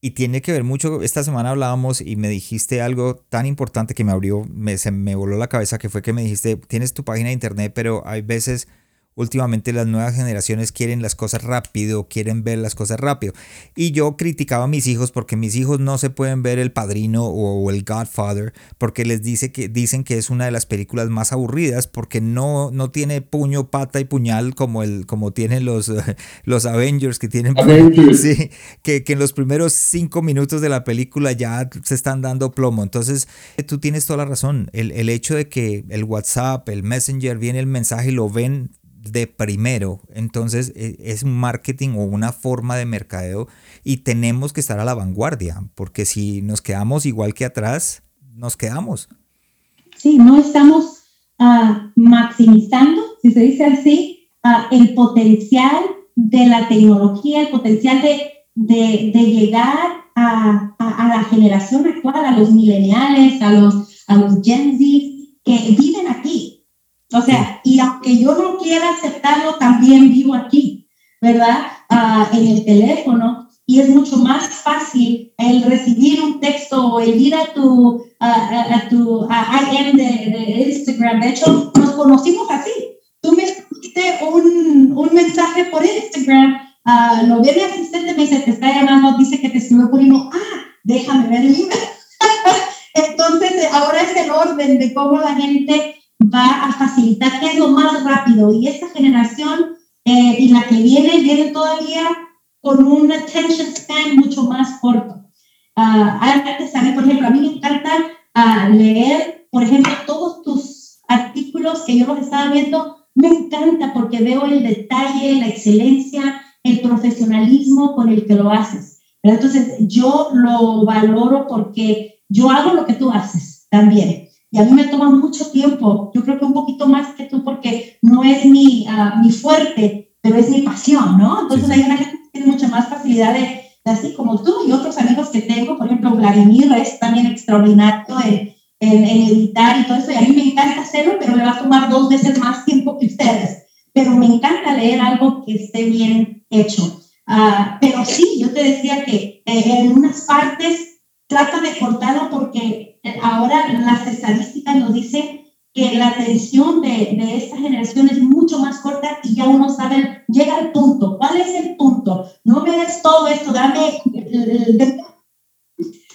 Y tiene que ver mucho, esta semana hablábamos y me dijiste algo tan importante que me abrió, me, se me voló la cabeza, que fue que me dijiste, tienes tu página de internet, pero hay veces Últimamente las nuevas generaciones quieren las cosas rápido, quieren ver las cosas rápido. Y yo criticaba a mis hijos porque mis hijos no se pueden ver El Padrino o El Godfather porque les dice que, dicen que es una de las películas más aburridas porque no, no tiene puño, pata y puñal como, el, como tienen los, los Avengers que tienen... Sí, que, que en los primeros cinco minutos de la película ya se están dando plomo. Entonces tú tienes toda la razón. El, el hecho de que el WhatsApp, el Messenger, viene el mensaje y lo ven de primero. Entonces e, es un marketing o una forma de mercadeo y tenemos que estar a la vanguardia, porque si nos quedamos igual que atrás, nos quedamos. Sí, no estamos uh, maximizando, si se dice así, uh, el potencial de la tecnología, el potencial de, de, llegar a, a, la generación actual, a los millennials, a los, a los Gen Z que viven aquí, o sea, y aunque yo no quiera aceptarlo, también vivo aquí, ¿verdad? Ah, en el teléfono. Y es mucho más fácil el recibir un texto o el ir a tu, a, tu IM de, Instagram. De hecho, nos conocimos así. Tú me escribiste un, un mensaje por Instagram, uh, lo ve mi asistente, me dice, te está llamando, dice que te escribió por email. Ah, déjame ver el email. Entonces, ahora es el orden de cómo la gente va a facilitar que es lo más rápido. Y esta generación eh, y la que viene, viene todavía con un attention span mucho más corto. Uh, por ejemplo, a mí me encanta uh, leer, por ejemplo, todos tus artículos que yo los estaba viendo, me encanta porque veo el detalle, la excelencia, el profesionalismo con el que lo haces. Entonces, yo lo valoro porque yo hago lo que tú haces también. Y a mí me toma mucho tiempo, yo creo que un poquito más que tú, porque no es mi, uh, mi fuerte, pero es mi pasión, ¿no? Entonces hay una gente que tiene mucha más facilidad de, así como tú y otros amigos que tengo, por ejemplo, Vladimir es también extraordinario en, en, en, editar y todo eso, y a mí me encanta hacerlo, pero me va a tomar dos veces más tiempo que ustedes. Pero me encanta leer algo que esté bien hecho. Uh, pero sí, yo te decía que eh, en unas partes trata de cortarlo porque ahora las estadísticas nos dicen que la atención de, de, esta generación es mucho más corta y ya uno sabe, llega al punto. ¿Cuál es el punto? No me des todo esto, dame,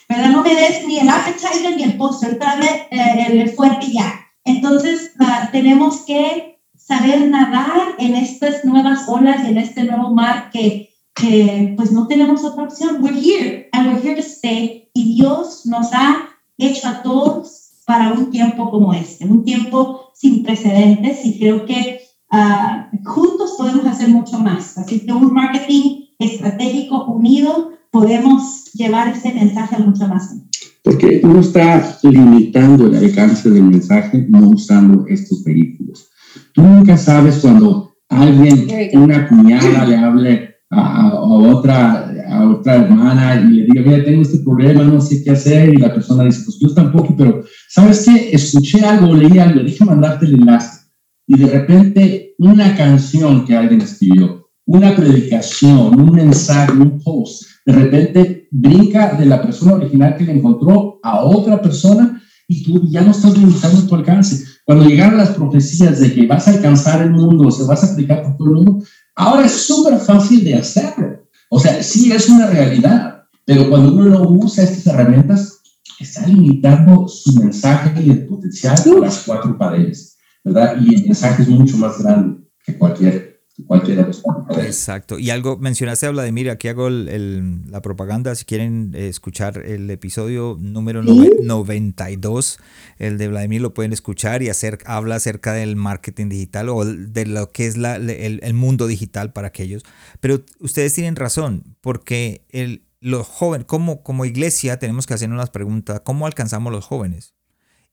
¿verdad? No me des ni el appetizer ni el póster, dame eh, el fuerte ya. Entonces, uh, tenemos que saber nadar en estas nuevas olas y en este nuevo mar que, que pues no tenemos otra opción. We're here and we're here to stay y Dios nos ha hecho a todos para un tiempo como este, un tiempo sin precedentes y creo que uh, juntos podemos hacer mucho más. Así que un marketing estratégico unido podemos llevar ese mensaje a mucho más Porque uno está limitando el alcance del mensaje no usando estos vehículos. Tú nunca sabes cuando alguien, una cuñada le hable a, a, otra, a otra hermana y le diga, mira, tengo este problema, no sé qué hacer, y la persona dice, pues yo tampoco, pero ¿sabes qué? Escuché algo, leí algo, déjame mandarte el enlace. Y de repente una canción que alguien escribió, una predicación, un mensaje, un post, de repente brinca de la persona original que le encontró a otra persona y tú ya no estás limitando tu alcance. Cuando llegaron las profecías de que vas a alcanzar el mundo, o se vas a aplicar por todo el mundo, ahora es súper fácil de hacerlo. O sea, sí es una realidad, pero cuando uno no usa estas herramientas, está limitando su mensaje y el potencial de las cuatro paredes, ¿verdad? Y el mensaje es mucho más grande que cualquier cualquiera de los Exacto. Y algo mencionaste a Vladimir, aquí hago el, la propaganda, si quieren eh, escuchar el episodio número 92, el de Vladimir lo pueden escuchar y hacer, habla acerca del marketing digital o de lo que es la, el, el, mundo digital para aquellos. Pero ustedes tienen razón, porque el, los jóvenes, como, como iglesia tenemos que hacernos las preguntas, ¿cómo alcanzamos los jóvenes?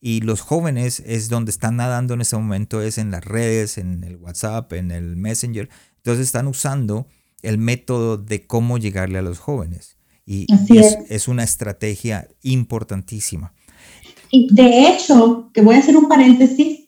Y los jóvenes es donde están nadando en este momento, es en las redes, en el WhatsApp, en el Messenger. Entonces están usando el método de cómo llegarle a los jóvenes. Y, es, es. una estrategia importantísima. Y de hecho, que voy a hacer un paréntesis,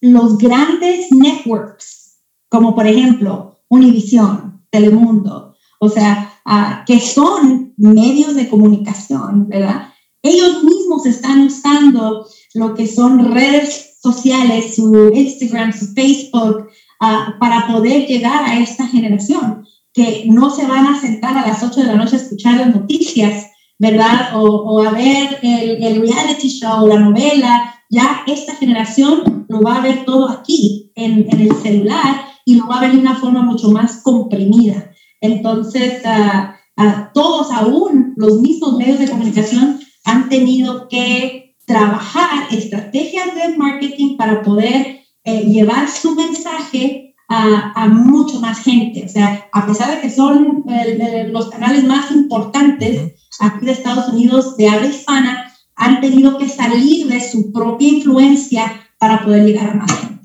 los grandes networks, como por ejemplo Univision, Telemundo, o sea, uh, que son medios de comunicación, ¿verdad? Ellos mismos están usando lo que son redes sociales, su Instagram, su Facebook, uh, para poder llegar a esta generación, que no se van a sentar a las 8 de la noche a escuchar las noticias, ¿verdad? O, o a ver el, el, reality show, la novela. Ya esta generación lo va a ver todo aquí, en, en el celular, y lo va a ver de una forma mucho más comprimida. Entonces, uh, uh, todos aún, los mismos medios de comunicación, han tenido que trabajar estrategias de marketing para poder eh, llevar su mensaje a, a, mucho más gente. O sea, a pesar de que son eh, los canales más importantes aquí de Estados Unidos de habla hispana, han tenido que salir de su propia influencia para poder llegar a más gente.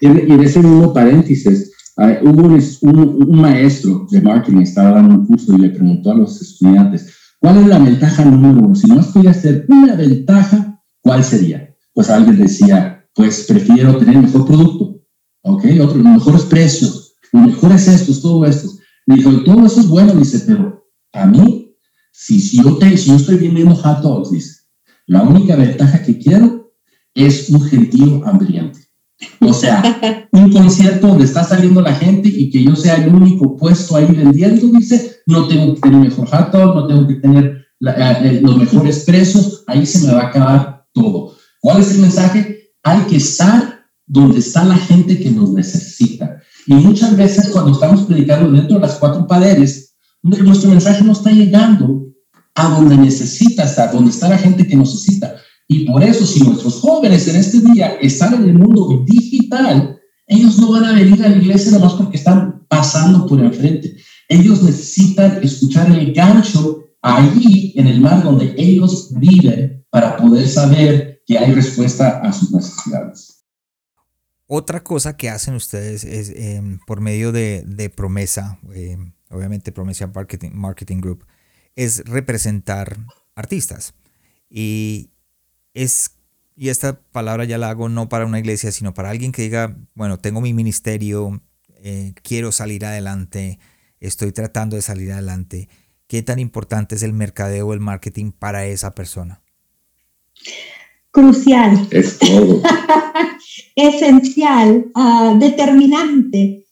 Y, en, ese mismo paréntesis, hubo un, un, un, maestro de marketing, estaba dando un curso y le preguntó a los estudiantes, ¿Cuál es la ventaja número uno? Si no pudiera ser una ventaja, ¿cuál sería? Pues alguien decía, pues prefiero tener mejor producto, ¿ok? Otro, mejores precios, mejores estos, todo esto. Dijo, todo eso es bueno, dice, pero a mí, si, yo, te, si yo estoy vendiendo hot dogs, dice, la única ventaja que quiero es un gentío hambriente. O sea, un concierto donde está saliendo la gente y que yo sea el único puesto ahí vendiendo, dice, no tengo que tener mejor hot no tengo que tener los mejores precios, ahí se me va a acabar todo. ¿Cuál es el mensaje? Hay que estar donde está la gente que nos necesita. Y muchas veces cuando estamos predicando dentro de las cuatro paredes, nuestro mensaje no está llegando a donde necesita estar, donde está la gente que necesita. Y por eso, si nuestros jóvenes en este día están en el mundo digital, ellos no van a venir a la iglesia nada más porque están pasando por enfrente. Ellos necesitan escuchar el gancho allí en el mar donde ellos viven para poder saber que hay respuesta a sus necesidades. Otra cosa que hacen ustedes es em, por medio de, promesa, em, obviamente promesa marketing, marketing Group, es representar artistas. Y es y esta palabra ya la hago no para una iglesia, sino para alguien que diga, bueno, tengo mi ministerio, eh, quiero salir adelante, estoy tratando de salir adelante. ¿Qué tan importante es el mercadeo o el marketing para esa persona? Crucial. Es todo. Esencial, ah, determinante.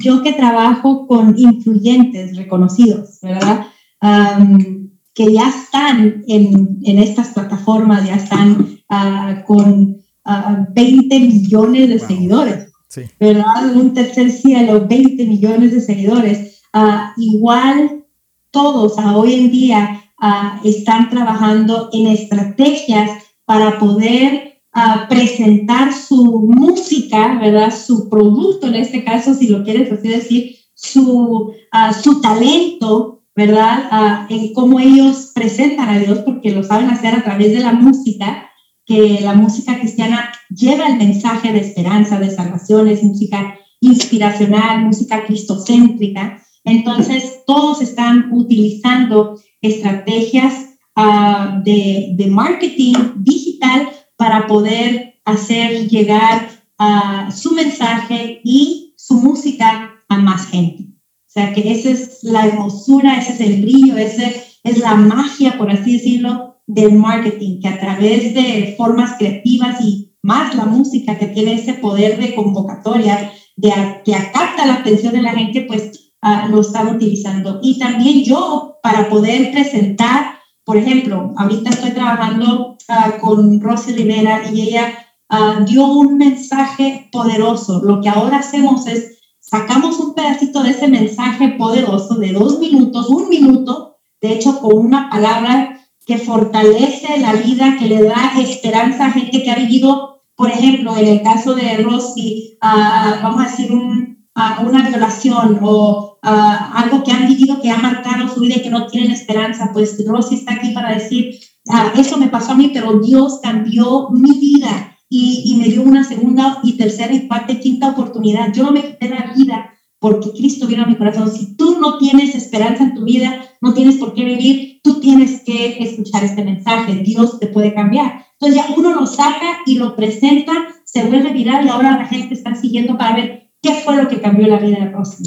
Yo que trabajo con influyentes reconocidos, ¿verdad? Que ya están en, en, estas plataformas, ya están uh, con 20 millones de seguidores, ¿verdad? Un tercer cielo, 20 millones de seguidores. Uh, igual todos hoy en día están trabajando en estrategias para poder presentar su música, ¿verdad? Su producto, en este caso, si lo quieres así decir, su, su talento ¿verdad? en cómo ellos presentan a Dios, porque lo saben hacer a través de la música, que la música cristiana lleva el mensaje de esperanza, de salvación, es música inspiracional, música cristocéntrica. Entonces, todos están utilizando estrategias ah, de, marketing digital para poder hacer llegar a su mensaje y su música a más gente. Sea que esa es la hermosura, ese es el brillo, esa es la magia, por así decirlo, del marketing, que a través de formas creativas y más la música que tiene ese poder de convocatoria, de que acapta la atención de la gente, pues ah, lo están utilizando. Y también yo, para poder presentar, por ejemplo, ahorita estoy trabajando ah, con Rosy Rivera y ella ah, dio un mensaje poderoso. Lo que ahora hacemos es sacamos un pedacito de ese mensaje poderoso de dos minutos, un minuto, de hecho con una palabra que fortalece la vida, que le da esperanza a gente que ha vivido, por ejemplo, en el caso de Rosy, uh, vamos a decir un, una violación o algo que han vivido que ha marcado su vida y que no tienen esperanza, pues Rosy está aquí para decir, eso me pasó a mí, pero Dios cambió mi vida y, me dio una segunda y tercera y cuarta y quinta oportunidad. Yo no me quité la vida porque Cristo vino a mi corazón. Si tú no tienes esperanza en tu vida, no tienes por qué vivir, tú tienes que escuchar este mensaje. Dios te puede cambiar. Entonces ya uno lo saca y lo presenta, se vuelve viral y ahora la gente está siguiendo para ver qué fue lo que cambió la vida de Rosa.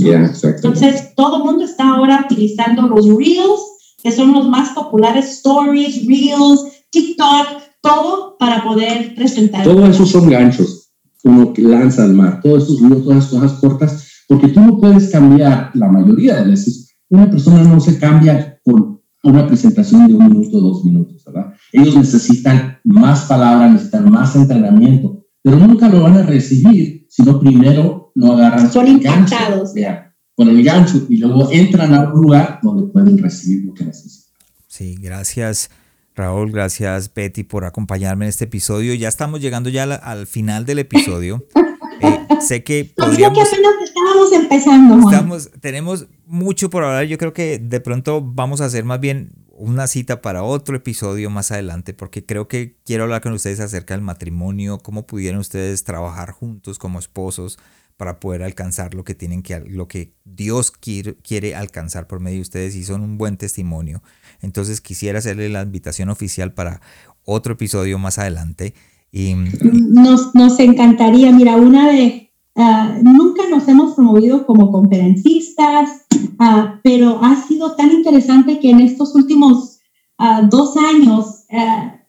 Entonces todo el mundo está ahora utilizando los Reels, que son los más populares, Stories, Reels, TikTok, todo para poder presentar. Todo eso son ganchos, uno que lanza al mar, todos esos ríos, todas las cosas cortas, porque tú no puedes cambiar la mayoría de veces. Una persona no se cambia con una presentación de un minuto, dos minutos, ¿verdad? Ellos necesitan más palabras, necesitan más entrenamiento, pero nunca lo van a recibir si no primero no agarran. Son impactados. con el gancho y luego entran a un lugar donde pueden recibir lo que necesitan. Sí, gracias. Raúl, gracias Betty por acompañarme en este episodio. Ya estamos llegando ya al, final del episodio. Eh, sé que podríamos... que apenas estábamos empezando. Estamos, tenemos mucho por hablar. Yo creo que de pronto vamos a hacer más bien una cita para otro episodio más adelante, porque creo que quiero hablar con ustedes acerca del matrimonio, cómo pudieran ustedes trabajar juntos como esposos para poder alcanzar lo que tienen que, lo que Dios quiere, quiere alcanzar por medio de ustedes y son un buen testimonio. Entonces quisiera hacerle la invitación oficial para otro episodio más adelante. Y, nos, nos encantaría, mira, una de, ah, nunca nos hemos promovido como conferencistas, uh, pero ha sido tan interesante que en estos últimos uh, dos años,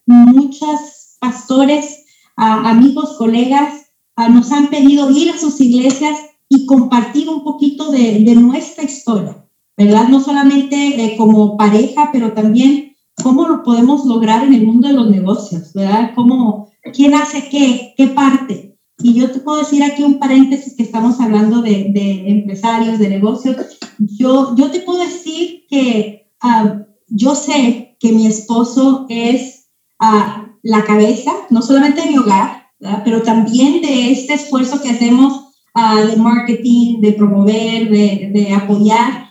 muchos pastores, amigos, colegas, nos han pedido ir a sus iglesias y compartir un poquito de nuestra historia. ¿Verdad? No solamente eh, como pareja, pero también cómo lo podemos lograr en el mundo de los negocios, ¿verdad? Cómo, quién hace qué, qué parte. Y yo te puedo decir aquí un paréntesis que estamos hablando de, de empresarios, de negocios. Yo, yo te puedo decir que ah, yo sé que mi esposo es uh, la cabeza, no solamente de mi hogar, ¿verdad? pero también de este esfuerzo que hacemos de marketing, de promover, de, de apoyar,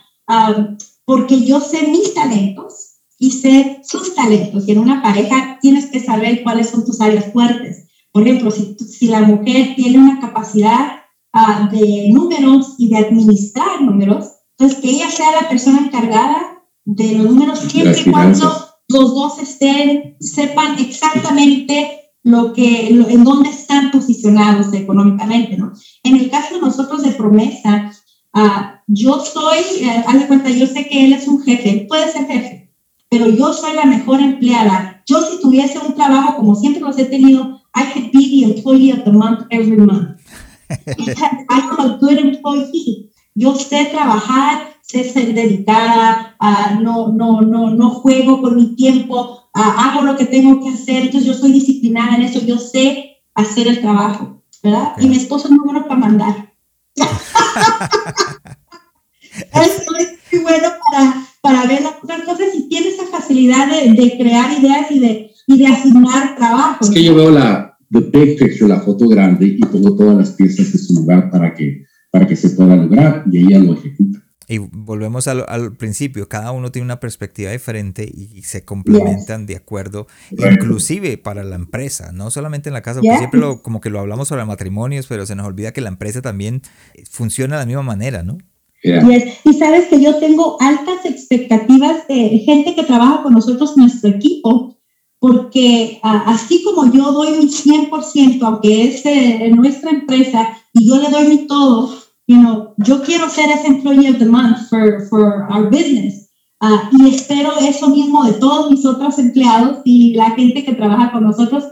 porque yo sé mis talentos y sé sus talentos. Y en una pareja tienes que saber cuáles son tus áreas fuertes. Por ejemplo, si, si la mujer tiene una capacidad de números y de administrar números, entonces que ella sea la persona encargada de los números siempre y cuando los dos estén, sepan exactamente lo que, en dónde están posicionados económicamente, ¿no? En el caso de nosotros de promesa, uh, yo soy, uh, haz de cuenta, yo sé que él es un jefe, puede ser jefe, pero yo soy la mejor empleada. Yo si tuviese un trabajo como siempre los he tenido, I could be the employee of the month every month. I'm a good employee. Yo sé trabajar, sé ser dedicada, uh, no, no, no, no juego con mi tiempo, hago lo que tengo que hacer, entonces yo soy disciplinada en eso, yo sé hacer el trabajo, ¿verdad? Y mi esposo es muy bueno para mandar. es muy bueno para, para ver las cosas y tiene esa facilidad de, de crear ideas y de, y de asignar trabajo. Es que yo veo la the big picture, la foto grande y pongo todas las piezas en su lugar para que, para que se pueda lograr y ella lo ejecuta. Y volvemos al, al, principio, cada uno tiene una perspectiva diferente y se complementan de acuerdo, inclusive para la empresa, no solamente en la casa, porque siempre lo, como que lo hablamos sobre matrimonios, pero se nos olvida que la empresa también funciona de la misma manera, ¿no? Y sabes que yo tengo altas expectativas de gente que trabaja con nosotros, nuestro equipo, porque así como yo doy mi 100%, aunque es en nuestra empresa, y yo le doy mi todo, you know, yo quiero ser ese employee of the month for, for our business. Uh, y espero eso mismo de todos mis otros empleados y la gente que trabaja con nosotros,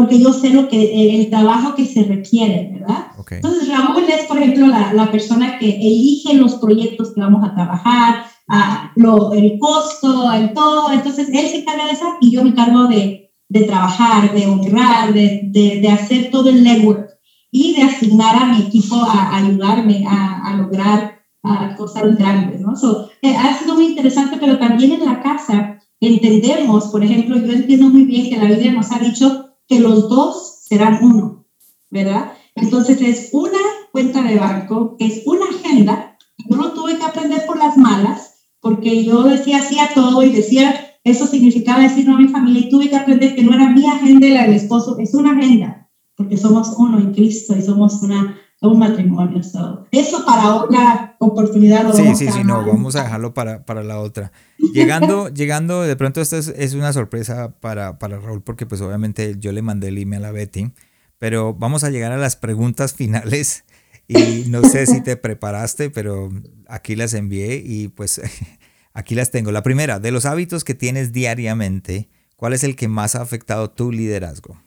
porque yo sé lo que, el trabajo que se requiere, ¿verdad? Entonces, Raúl es, por ejemplo, la, la, persona que elige los proyectos que vamos a trabajar, uh, lo, el costo, el todo. Entonces, él se encarga de eso y yo me encargo de, de trabajar, de honrar, de, de, de hacer todo el legwork y de asignar a mi equipo a, ayudarme a, a lograr a cosas grandes, ¿no? So, eh, ha sido muy interesante, pero también en la casa entendemos, por ejemplo, yo entiendo muy bien que la Biblia nos ha dicho que los dos serán uno, ¿verdad? Entonces es una cuenta de banco, es una agenda. Yo lo tuve que aprender por las malas, porque yo decía así a todo y decía, eso significaba decir no a mi familia, y tuve que aprender que no era mi agenda y la del esposo, es una agenda porque somos uno en Cristo y somos una, un matrimonio. eso para otra oportunidad. sí, sí, sí, no, vamos a dejarlo para, para la otra. Llegando, llegando, de pronto esta es, es, una sorpresa para, para Raúl, porque pues obviamente yo le mandé el email a Betty, pero vamos a llegar a las preguntas finales y no sé si te preparaste, pero aquí las envié y pues aquí las tengo. La primera, de los hábitos que tienes diariamente, ¿cuál es el que más ha afectado tu liderazgo?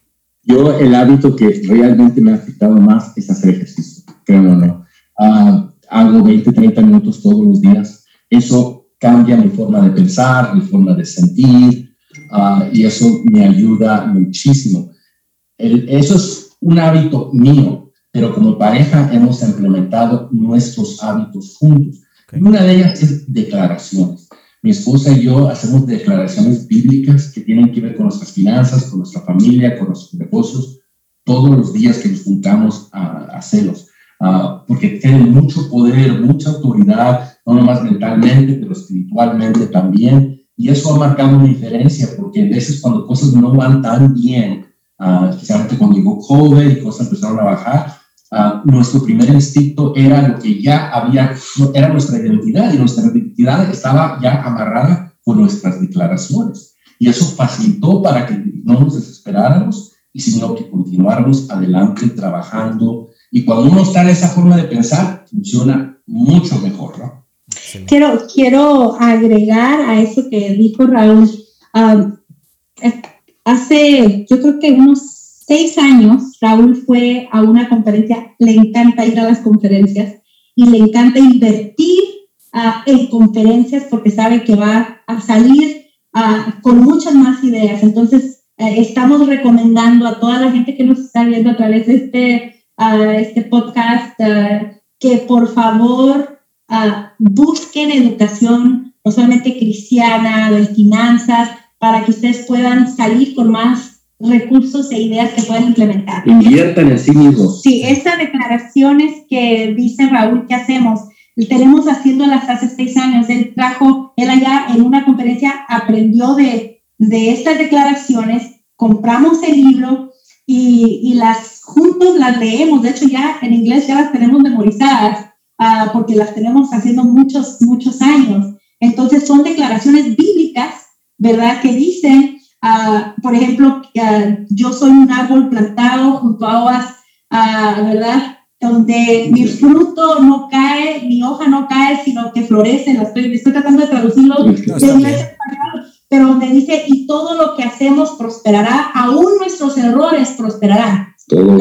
Yo el hábito que realmente me ha afectado más es hacer ejercicio, creo o no. Uh, hago 20, 30 minutos todos los días. Eso cambia mi forma de pensar, mi forma de sentir, uh, y eso me ayuda muchísimo. El, eso es un hábito mío, pero como pareja hemos implementado nuestros hábitos juntos. Okay. Una de ellas es declaraciones. Mi esposa y yo hacemos declaraciones bíblicas que tienen que ver con nuestras finanzas, con nuestra familia, con nuestros negocios, todos los días que nos juntamos a, hacerlos, uh, porque tienen mucho poder, mucha autoridad, no nomás mentalmente, pero espiritualmente también. Y eso ha marcado una diferencia, porque a veces cuando cosas no van tan bien, uh, especialmente cuando llegó COVID y cosas empezaron a bajar, Uh, nuestro primer instinto era lo que ya había, era nuestra identidad y nuestra identidad estaba ya amarrada con nuestras declaraciones. Y eso facilitó para que no nos desesperáramos y sino que continuáramos adelante trabajando. Y cuando uno está en esa forma de pensar, funciona mucho mejor, ¿no? Quiero, quiero agregar a eso que dijo Raúl. Um, hace, yo creo que unos seis años, Raúl fue a una conferencia, le encanta ir a las conferencias y le encanta invertir en conferencias porque sabe que va a salir con muchas más ideas. Entonces, uh, estamos recomendando a toda la gente que nos está viendo a través de este, este podcast que por favor busquen educación, no solamente cristiana, de finanzas, para que ustedes puedan salir con más recursos e ideas que pueden implementar. Inviertan en sí mismos. Sí, estas declaraciones que dice Raúl que hacemos, tenemos haciéndolas hace seis años. Él trajo, él allá en una conferencia aprendió de, de estas declaraciones, compramos el libro y, y, las juntos las leemos. De hecho, ya en inglés ya las tenemos memorizadas uh, porque las tenemos haciendo muchos, muchos años. Entonces, son declaraciones bíblicas, ¿verdad? Que dicen, uh, por ejemplo, uh, yo soy un árbol plantado junto a aguas, ¿verdad? donde mi fruto no cae, mi hoja no cae, sino que florece. La estoy, estoy tratando de traducirlo de inglés español, pero donde dice, y todo lo que hacemos prosperará, aún nuestros errores prosperarán. Todo.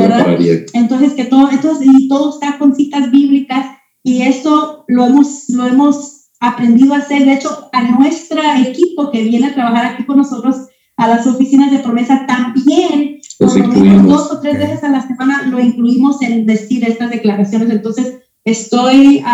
Entonces, que todo, entonces, y todo está con citas bíblicas, y eso lo hemos, lo hemos aprendido a hacer. De hecho, a nuestro equipo que viene a trabajar aquí con nosotros, a las oficinas de promesa, también dos o tres veces a la semana lo incluimos en decir estas declaraciones. Entonces, estoy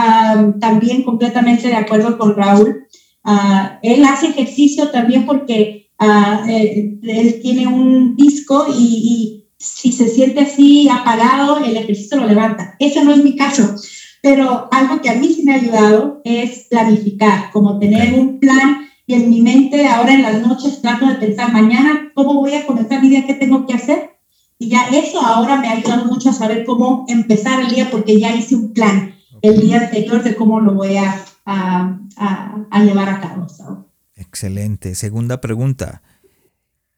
también completamente de acuerdo con Raúl. Uh, él hace ejercicio también porque uh, él, él, tiene un disco y, y, si se siente así apagado, el ejercicio lo levanta. Ese no es mi caso. Pero algo que a mí sí me ha ayudado es planificar, como tener un plan y en mi mente ahora en las noches trato de pensar mañana cómo voy a comenzar mi día, qué tengo que hacer. Y ya eso ahora me ha ayudado mucho a saber cómo empezar el día porque ya hice un plan el día anterior de cómo lo voy a, a, a, llevar a cabo. Excelente. Segunda pregunta.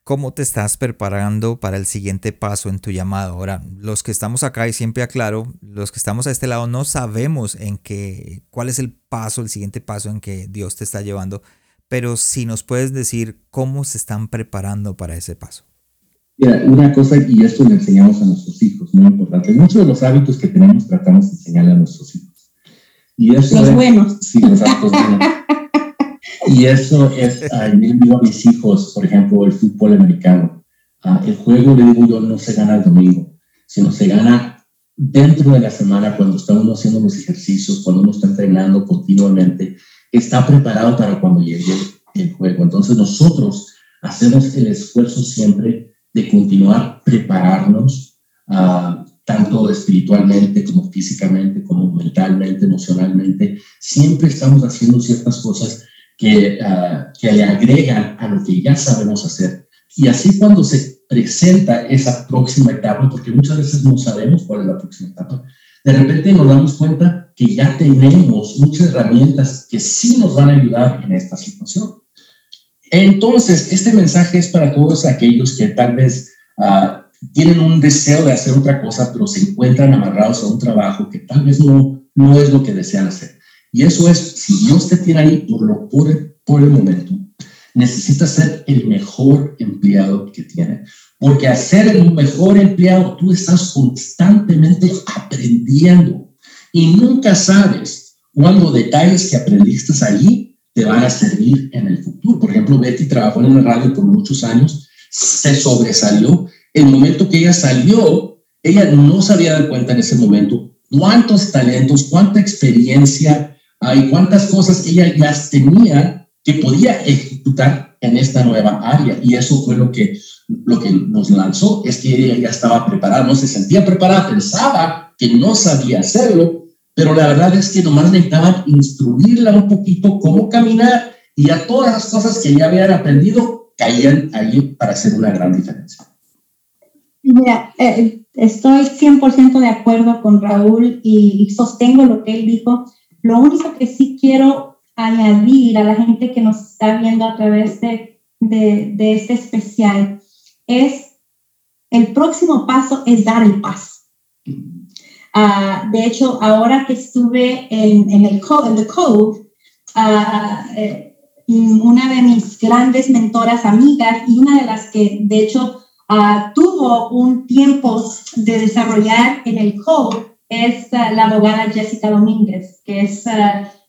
¿Cómo te estás preparando para el siguiente paso en tu llamado? Ahora, los que estamos acá, y siempre aclaro, los que estamos a este lado no sabemos en qué, cuál es el paso, el siguiente paso en que Dios te está llevando pero si nos puedes decir cómo se están preparando para ese paso. Mira, una cosa, y esto le enseñamos a nuestros hijos, muy importante. Muchos de los hábitos que tenemos tratamos de enseñarle a nuestros hijos. Y eso los buenos. Sí, los hábitos buenos. Y eso es, yo digo a mis hijos, por ejemplo, el fútbol americano. Uh, el juego, le digo yo, no se gana el domingo, sino se gana dentro de la semana cuando está uno haciendo los ejercicios, cuando uno está entrenando continuamente está preparado para cuando llegue el juego. Entonces nosotros hacemos el esfuerzo siempre de continuar prepararnos, uh, tanto espiritualmente como físicamente, como mentalmente, emocionalmente. Siempre estamos haciendo ciertas cosas que, uh, que le agregan a lo que ya sabemos hacer. Y así cuando se presenta esa próxima etapa, porque muchas veces no sabemos cuál es la próxima etapa, de repente nos damos cuenta que ya tenemos muchas herramientas que sí nos van a ayudar en esta situación. Entonces, este mensaje es para todos aquellos que tal vez uh, tienen un deseo de hacer otra cosa, pero se encuentran amarrados a un trabajo que tal vez no, no es lo que desean hacer. Y eso es, si Dios te tiene ahí por, lo, por, el, por el momento, necesitas ser el mejor empleado que tiene. Porque al ser el mejor empleado, tú estás constantemente aprendiendo y nunca sabes cuándo detalles que aprendiste allí te van a servir en el futuro. Por ejemplo, Betty trabajó en la radio por muchos años, se sobresalió. El momento que ella salió, ella no se había dado cuenta en ese momento cuántos talentos, cuánta experiencia hay, cuántas cosas ella ya tenía que podía ejecutar en esta nueva área. Y eso fue lo que lo que nos lanzó es que ella ya estaba preparada, no se sentía preparada, pensaba que no sabía hacerlo, pero la verdad es que nomás necesitaban instruirla un poquito cómo caminar y a todas las cosas que ya habían aprendido caían allí para hacer una gran diferencia. Mira, eh, estoy 100% de acuerdo con Raúl y, y sostengo lo que él dijo. Lo único que sí quiero añadir a la gente que nos está viendo a través de, de, de este especial es, el próximo paso es dar el paso. Uh, de hecho, ahora que estuve en, en el en the Code uh, eh, una de mis grandes mentoras amigas y una de las que de hecho uh, tuvo un tiempo de desarrollar en el Code es la abogada Jessica Domínguez, que es,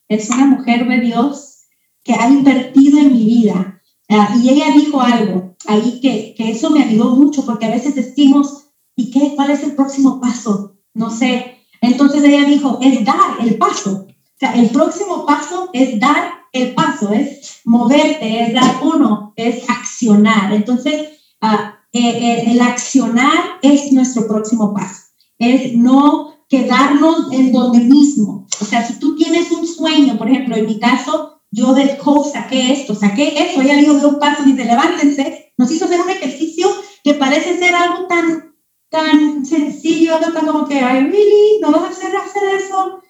es una mujer de Dios que ha invertido en mi vida. y ella dijo algo, ahí que, que eso me ayudó mucho porque a veces decimos, ¿y qué? ¿Cuál es el próximo paso? No sé. Entonces ella dijo, es dar el paso. O sea, el próximo paso es dar el paso, es moverte, es dar uno, es accionar. Entonces, uh, el accionar es nuestro próximo paso. Es no quedarnos en donde mismo. O sea, si tú tienes un sueño, por ejemplo, en mi caso, yo del coach saqué esto, saqué eso, ella dijo de un paso, dice, levántense, nos hizo hacer un ejercicio que parece ser algo tan, tan sencillo, algo tan como que, ay, really, no vas a hacer, hacer eso.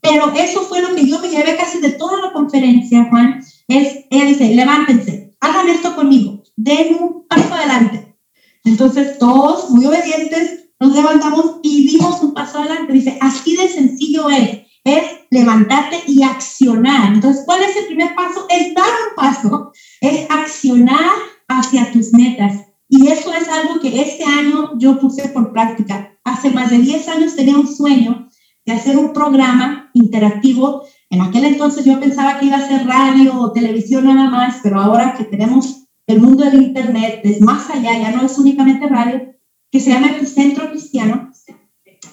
Pero eso fue lo que yo me llevé casi de toda la conferencia, Juan. Es, ella dice, levántense, hagan esto conmigo, den un paso adelante. Entonces todos, muy obedientes, nos levantamos y dimos un paso adelante. Dice, así de sencillo es es levantarte y accionar. Entonces, ¿cuál es el primer paso? Es dar un paso, es accionar hacia tus metas. Y eso es algo que este año yo puse por práctica. Hace más de 10 años tenía un sueño de hacer un programa interactivo. En aquel entonces yo pensaba que iba a ser radio o televisión nada más, pero ahora que tenemos el mundo del Internet, es más allá, ya no es únicamente radio, que se llama el Centro Cristiano.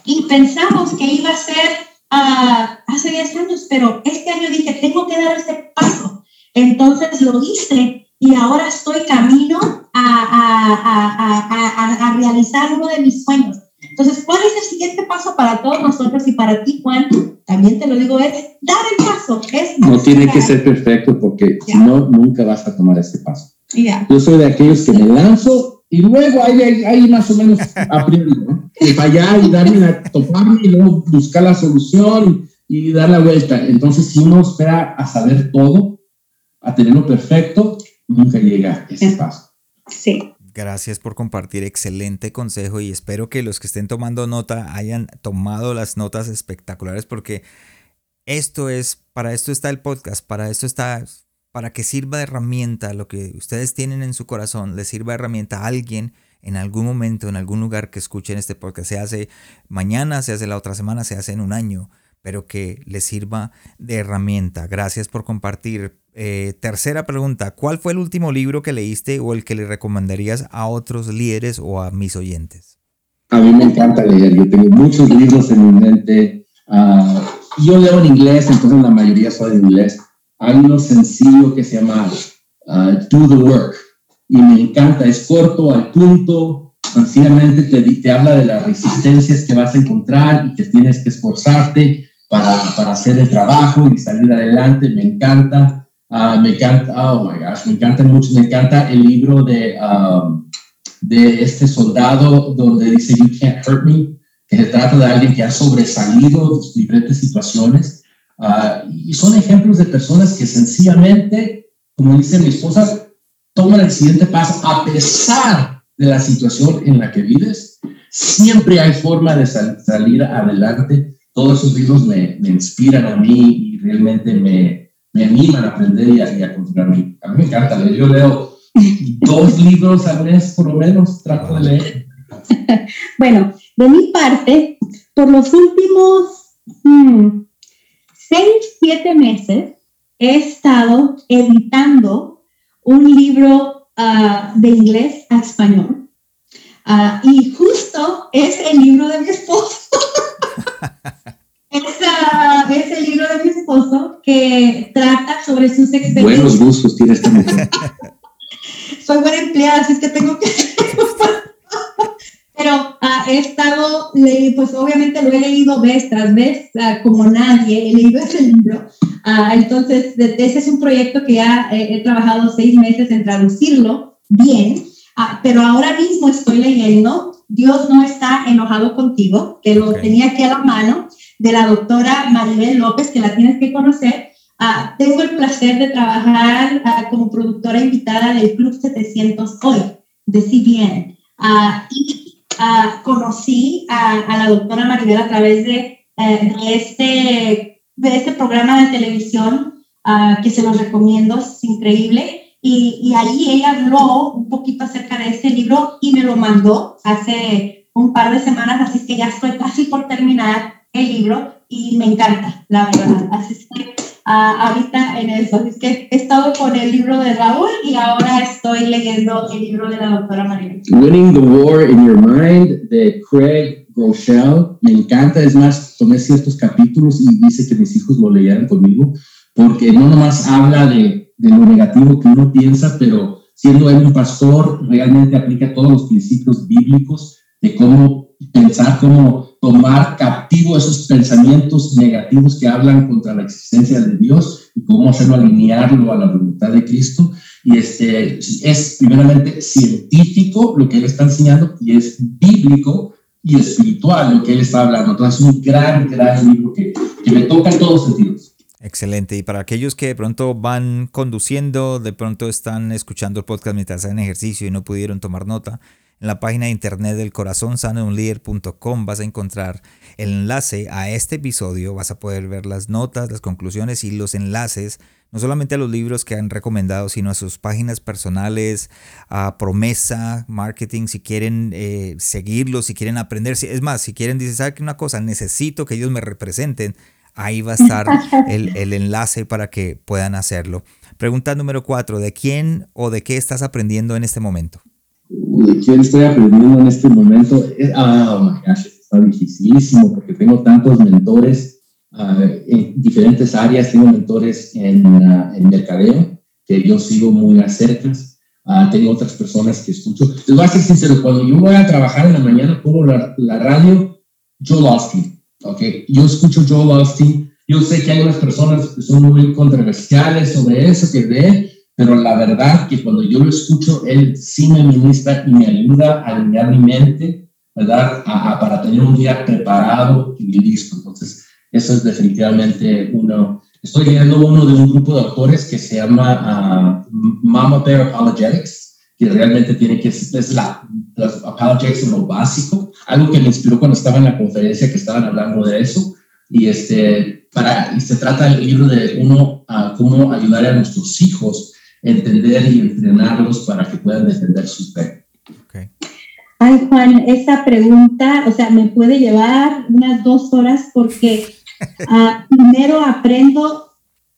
Y pensamos que iba a ser hace 10 años, pero este año dije, tengo que dar ese paso. Entonces lo hice y ahora estoy camino a, a, realizar uno de mis sueños. Entonces, ¿cuál es el siguiente paso para todos nosotros y para ti, Juan? También te lo digo, es dar el paso. Es no tiene que ser perfecto porque si no, nunca vas a tomar ese paso. Yo soy de aquellos que me lanzo y luego ahí, ahí, más o menos aprendo, ¿no? Y fallar y darme a toparme y luego buscar la solución y, dar la vuelta. Entonces, si uno espera a saber todo, a tenerlo perfecto, nunca llega ese paso. Sí. Gracias por compartir, excelente consejo y espero que los que estén tomando nota hayan tomado las notas espectaculares porque esto es, para esto está el podcast, para esto está para que sirva de herramienta lo que ustedes tienen en su corazón, les sirva de herramienta a alguien en algún momento, en algún lugar que escuchen este podcast. Se hace mañana, se hace la otra semana, se hace en un año, pero que les sirva de herramienta. Gracias por compartir. Eh, tercera pregunta, ¿cuál fue el último libro que leíste o el que le recomendarías a otros líderes o a mis oyentes? A mí me encanta leer, yo tengo muchos libros en mi mente. Ah, yo leo en inglés, entonces la mayoría son en inglés hay uno sencillo que se llama uh, Do the Work y me encanta, es corto, al punto, sencillamente te, te habla de las resistencias que vas a encontrar y que tienes que esforzarte para, para hacer el trabajo y salir adelante, me encanta. Uh, me encanta, oh my gosh, me encanta mucho, me encanta el libro de, um, de este soldado donde dice You Can't Hurt Me, que se trata de alguien que ha sobresalido de diferentes situaciones Ah, y son ejemplos de personas que sencillamente, como dice mi esposa, toman el siguiente paso a pesar de la situación en la que vives. Siempre hay forma de salir adelante. Todos esos libros me, me, inspiran a mí y realmente me, me animan a aprender y a, continuar. A mí me encanta leer. Yo leo dos libros al mes, por lo menos, trato de leer. bueno, de mi parte, por los últimos hmm, seis, siete meses he estado editando un libro ah, de inglés a español. Ah, y justo es el libro de mi esposo. es, es, el libro de mi esposo que trata sobre sus experiencias. Buenos gustos tiene esta mujer. Soy buena empleada, así es que tengo que pero uh, he estado, pues obviamente lo he leído vez tras vez, uh, como nadie, he leído ese libro. Uh, entonces, ese es un proyecto que ya he, he trabajado seis meses en traducirlo bien, pero ahora mismo estoy leyendo Dios no está enojado contigo, que lo tenía aquí a la mano, de la doctora Maribel López, que la tienes que conocer. tengo el placer de trabajar como productora invitada del Club 700 hoy, de CBN. y conocí a, la doctora Maribel a través de, eh, este, de este programa de televisión que se los recomiendo, es increíble. Y, y, ahí ella habló un poquito acerca de este libro y me lo mandó hace un par de semanas, así que ya estoy casi por terminar el libro y me encanta, la verdad. Así que ahorita en eso. Es que he estado con el libro de Raúl y ahora estoy leyendo el libro de la doctora María. Winning the War in Your Mind de Craig Rochelle. Me encanta, es más, tomé ciertos capítulos y dice que mis hijos lo leyeran conmigo, porque no nomás habla de, de lo negativo que uno piensa, pero siendo él un pastor, realmente aplica todos los principios bíblicos de cómo pensar, cómo tomar captivo esos pensamientos negativos que hablan contra la existencia de Dios y cómo hacerlo alinearlo a la voluntad de Cristo. Y este es primeramente científico lo que él está enseñando y es bíblico y espiritual lo que él está hablando. Entonces es un gran, gran libro que, que me toca en todos sentidos. Excelente. Y para aquellos que de pronto van conduciendo, de pronto están escuchando el podcast mientras hacen ejercicio y no pudieron tomar nota, en la página de internet del corazón sano un vas a encontrar el enlace a este episodio, vas a poder ver las notas, las conclusiones y los enlaces, no solamente a los libros que han recomendado, sino a sus páginas personales, a promesa, marketing, si quieren eh, seguirlos, si quieren aprender, es más, si quieren, dice, ¿sabe qué una cosa? Necesito que ellos me representen. Ahí va a estar el, el enlace para que puedan hacerlo. Pregunta número cuatro, ¿de quién o de qué estás aprendiendo en este momento? De quién estoy aprendiendo en este momento. ah, oh my gosh, está dificilísimo porque tengo tantos mentores ah, en diferentes áreas. Tengo mentores en, uh, en mercadeo que yo sigo muy a cerca. Uh, tengo otras personas que escucho. Les voy a ser sincero, cuando yo voy a trabajar en la mañana, pongo la, la radio Joe Austin. Okay? Yo escucho Joe Austin. Yo sé que hay unas personas que son muy controversiales sobre eso, que ve, pero la verdad que cuando yo lo escucho, él sí me ministra y me ayuda a alinear mi mente, ¿verdad? para tener un día preparado y listo. Entonces, eso es definitivamente uno. Estoy leyendo uno de un grupo de autores que se llama uh, Mama Bear Apologetics, que realmente tiene que es la, apologetics en lo básico, algo que me inspiró cuando estaba en la conferencia que estaban hablando de eso. Y, este, para, y se trata del libro de uno, a cómo ayudar a nuestros hijos entender y entrenarlos para que puedan defender su fe. Ay, Juan, esa pregunta, o sea, me puede llevar unas dos horas porque uh, primero aprendo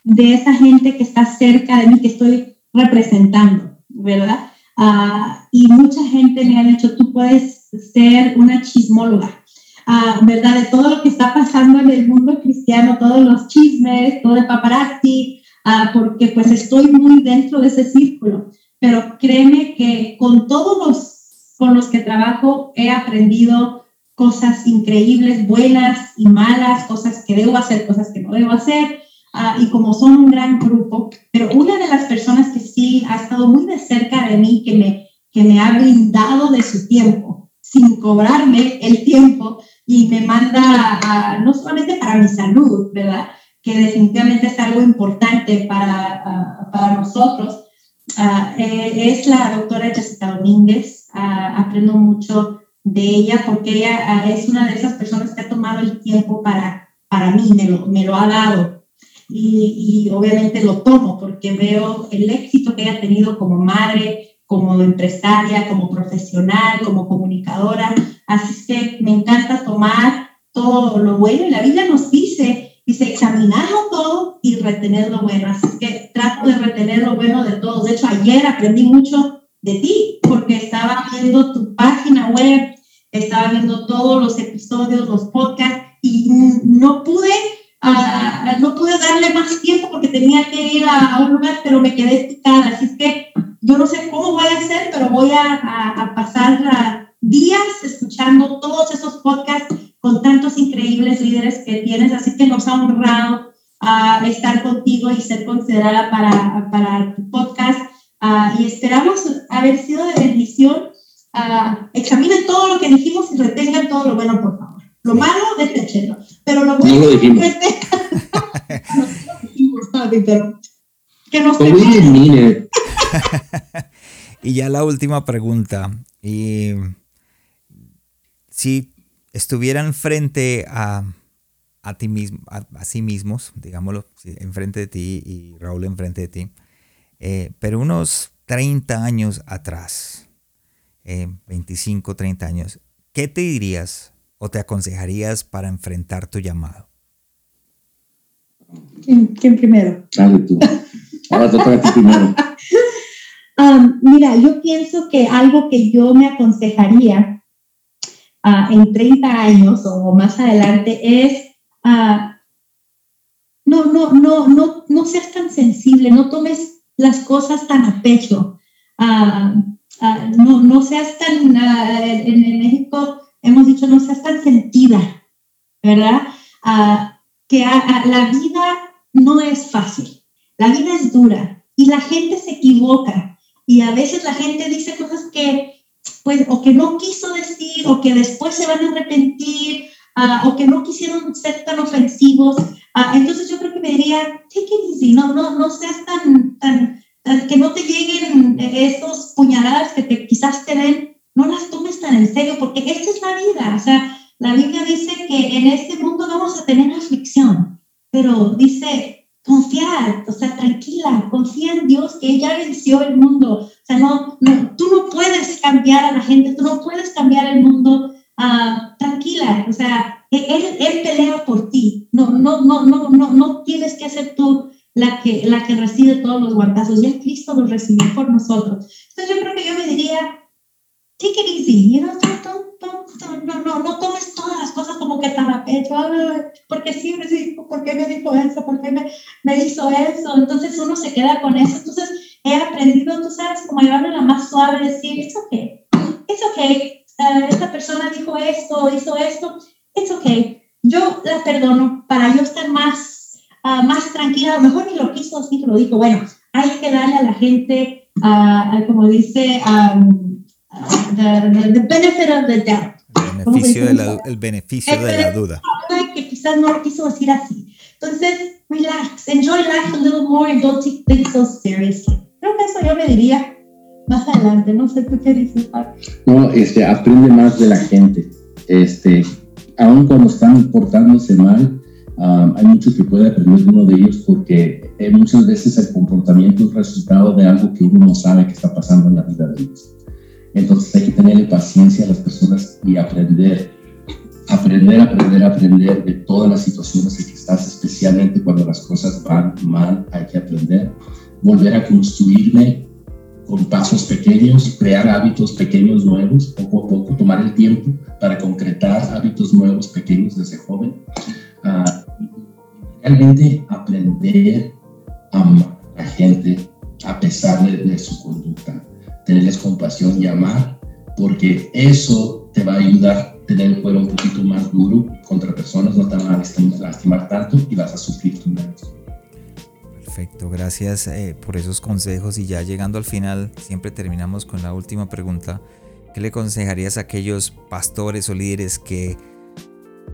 de esa gente que está cerca de mí, que estoy representando, ¿verdad? Uh, y mucha gente me ha dicho, tú puedes ser una chismóloga, uh, ¿verdad? De todo lo que está pasando en el mundo cristiano, todos los chismes, todo el paparazzi, Ah, porque pues estoy muy dentro de ese círculo. Pero créeme que con todos los con los que trabajo he aprendido cosas increíbles, buenas y malas, cosas que debo hacer, cosas que no debo hacer. Ah, y como son un gran grupo, pero una de las personas que sí ha estado muy de cerca de mí, que me, que me ha brindado de su tiempo, sin cobrarme el tiempo, y me manda, no solamente para mi salud, ¿verdad? Que definitivamente es algo importante para, ah, para nosotros, uh, es la doctora Jessica Domínguez. Uh, aprendo mucho de ella porque ella es una de esas personas que ha tomado el tiempo para, para mí, me lo, me lo ha dado. Y, obviamente lo tomo porque veo el éxito que ella ha tenido como madre, como empresaria, como profesional, como comunicadora. Así que me encanta tomar todo lo bueno y la Biblia nos dice Dice, examinarlo todo y retener lo bueno. Así que trato de retener lo bueno de todos. De hecho, ayer aprendí mucho de ti porque estaba viendo tu página web, estaba viendo todos los episodios, los podcasts y no pude, uh, no pude darle más tiempo porque tenía que ir a, un lugar, pero me quedé picada. Así que yo no sé cómo voy a hacer, pero voy a, a, a pasar días escuchando todos esos podcasts con tantos increíbles líderes que tienes, así que nos ha honrado a estar contigo y ser considerada para, para tu podcast uh, y esperamos haber sido de bendición. Uh, examinen todo lo que dijimos y retengan todo lo bueno, por favor. Lo malo, deséchenlo, pero lo bueno, no lo dijimos. que nos y ya la última pregunta. Y si estuvieran frente a, a ti mismo, a, sí mismos, digámoslo, enfrente de ti y Raúl enfrente de ti, eh, pero unos 30 años atrás, 25, eh, 30 años, ¿qué te dirías o te aconsejarías para enfrentar tu llamado? ¿Quién, primero? Dale tú. Ahora toca ti primero. Um, mira, yo pienso que algo que yo me aconsejaría Ah, en 30 años o más adelante es, uh, no, no, no, no, no seas tan sensible, no tomes las cosas tan a pecho. ah, no, no seas tan, en, en, México hemos dicho, no seas tan sentida, ¿verdad? que la vida no es fácil, la vida es dura y la gente se equivoca y a veces la gente dice cosas que, pues, o que no quiso decir o que después se van a arrepentir o que no quisieron ser tan ofensivos. entonces yo creo que me diría, take it easy, no, no, no seas tan, tan, que no te lleguen esos puñaladas que te, quizás te den, no las tomes tan en serio, porque esta es la vida, o sea, la Biblia dice que en este mundo vamos a tener aflicción, pero dice, confiar, o sea, tranquila, confía en Dios que ya venció el mundo. O sea, no, tú no puedes cambiar a la gente, tú no puedes cambiar el mundo. Uh, tranquila, o sea, él, él, pelea por ti. No, no, no, no, no, no tienes que ser tú la que, la que recibe todos los guantazos. Ya Cristo los recibió por nosotros. Entonces yo creo que yo me diría, take it easy, you know, no, no, no tomes todas las cosas como que tan a pecho, porque siempre dijo, ¿por qué me dijo eso? ¿Por qué me, me hizo eso? Entonces uno se queda con eso. Entonces he aprendido, tú sabes, como llevarme la más suave, decir, it's okay, it's okay, uh, esta persona dijo esto, hizo esto, it's okay, yo la perdono para yo estar más, uh, más tranquila, a lo mejor ni lo quiso así, lo dijo, bueno, hay que darle a la gente, uh, como dice, um, the, the, benefit of the doubt. El beneficio, de la, el beneficio el de la duda. Que quizás no lo quiso decir así. Entonces, relax, enjoy life a little more and don't take things so seriously. Creo que eso yo me diría más adelante. No sé tú qué dices, No, este, aprende más de la gente. Este, aun cuando están portándose mal, um, hay muchos que pueden aprender de uno de ellos porque eh, muchas veces el comportamiento es resultado de algo que uno no sabe que está pasando en la vida de ellos. Entonces hay que tenerle paciencia a las personas y aprender, aprender, aprender, aprender de todas las situaciones en que estás, especialmente cuando las cosas van mal, hay que aprender, volver a construirme con pasos pequeños, crear hábitos pequeños nuevos, poco a poco, tomar el tiempo para concretar hábitos nuevos pequeños desde joven. Uh, realmente aprender a amar a la gente a pesar de, de su conducta tenerles compasión y amar, porque eso te va a ayudar a tener el cuero un poquito más duro contra personas, no te van a lastimar tanto y vas a sufrir tu menos. Perfecto, gracias eh, por esos consejos y ya llegando al final, siempre terminamos con la última pregunta. ¿Qué le aconsejarías a aquellos pastores o líderes que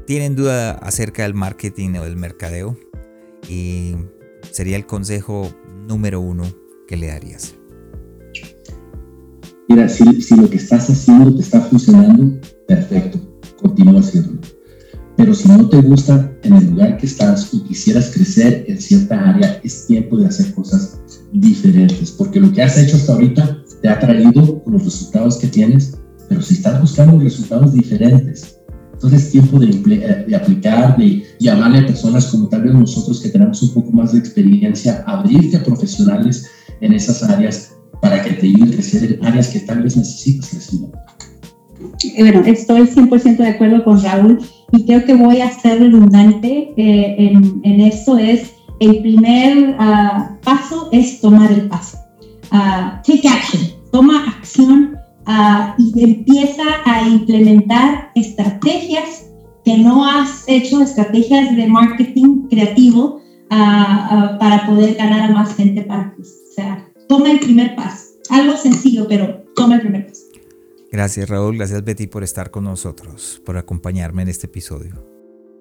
tienen duda acerca del marketing o del mercadeo? Y sería el consejo número uno que le darías. Si, lo que estás haciendo te está funcionando, perfecto, continúa haciéndolo. Pero si no te gusta en el lugar que estás o quisieras crecer en cierta área, es tiempo de hacer cosas diferentes, porque lo que has hecho hasta ahorita te ha traído los resultados que tienes, pero si estás buscando resultados diferentes, entonces es tiempo de, eh, de, aplicar, de llamarle a personas como tal vez nosotros que tenemos un poco más de experiencia, abrirte a profesionales en esas áreas para que te ayude a crecer en áreas que tal vez necesitas crecer. Bueno, estoy 100% de acuerdo con Raúl y creo que voy a ser redundante eh, en, en, esto. Es el primer uh, paso es tomar el paso. Uh, take action, toma acción uh, y empieza a implementar estrategias que no has hecho, estrategias de marketing creativo para poder ganar a más gente para. O sea, toma el primer paso. Algo sencillo, pero toma el primer paso. Gracias Raúl, gracias Betty por estar con nosotros, por acompañarme en este episodio.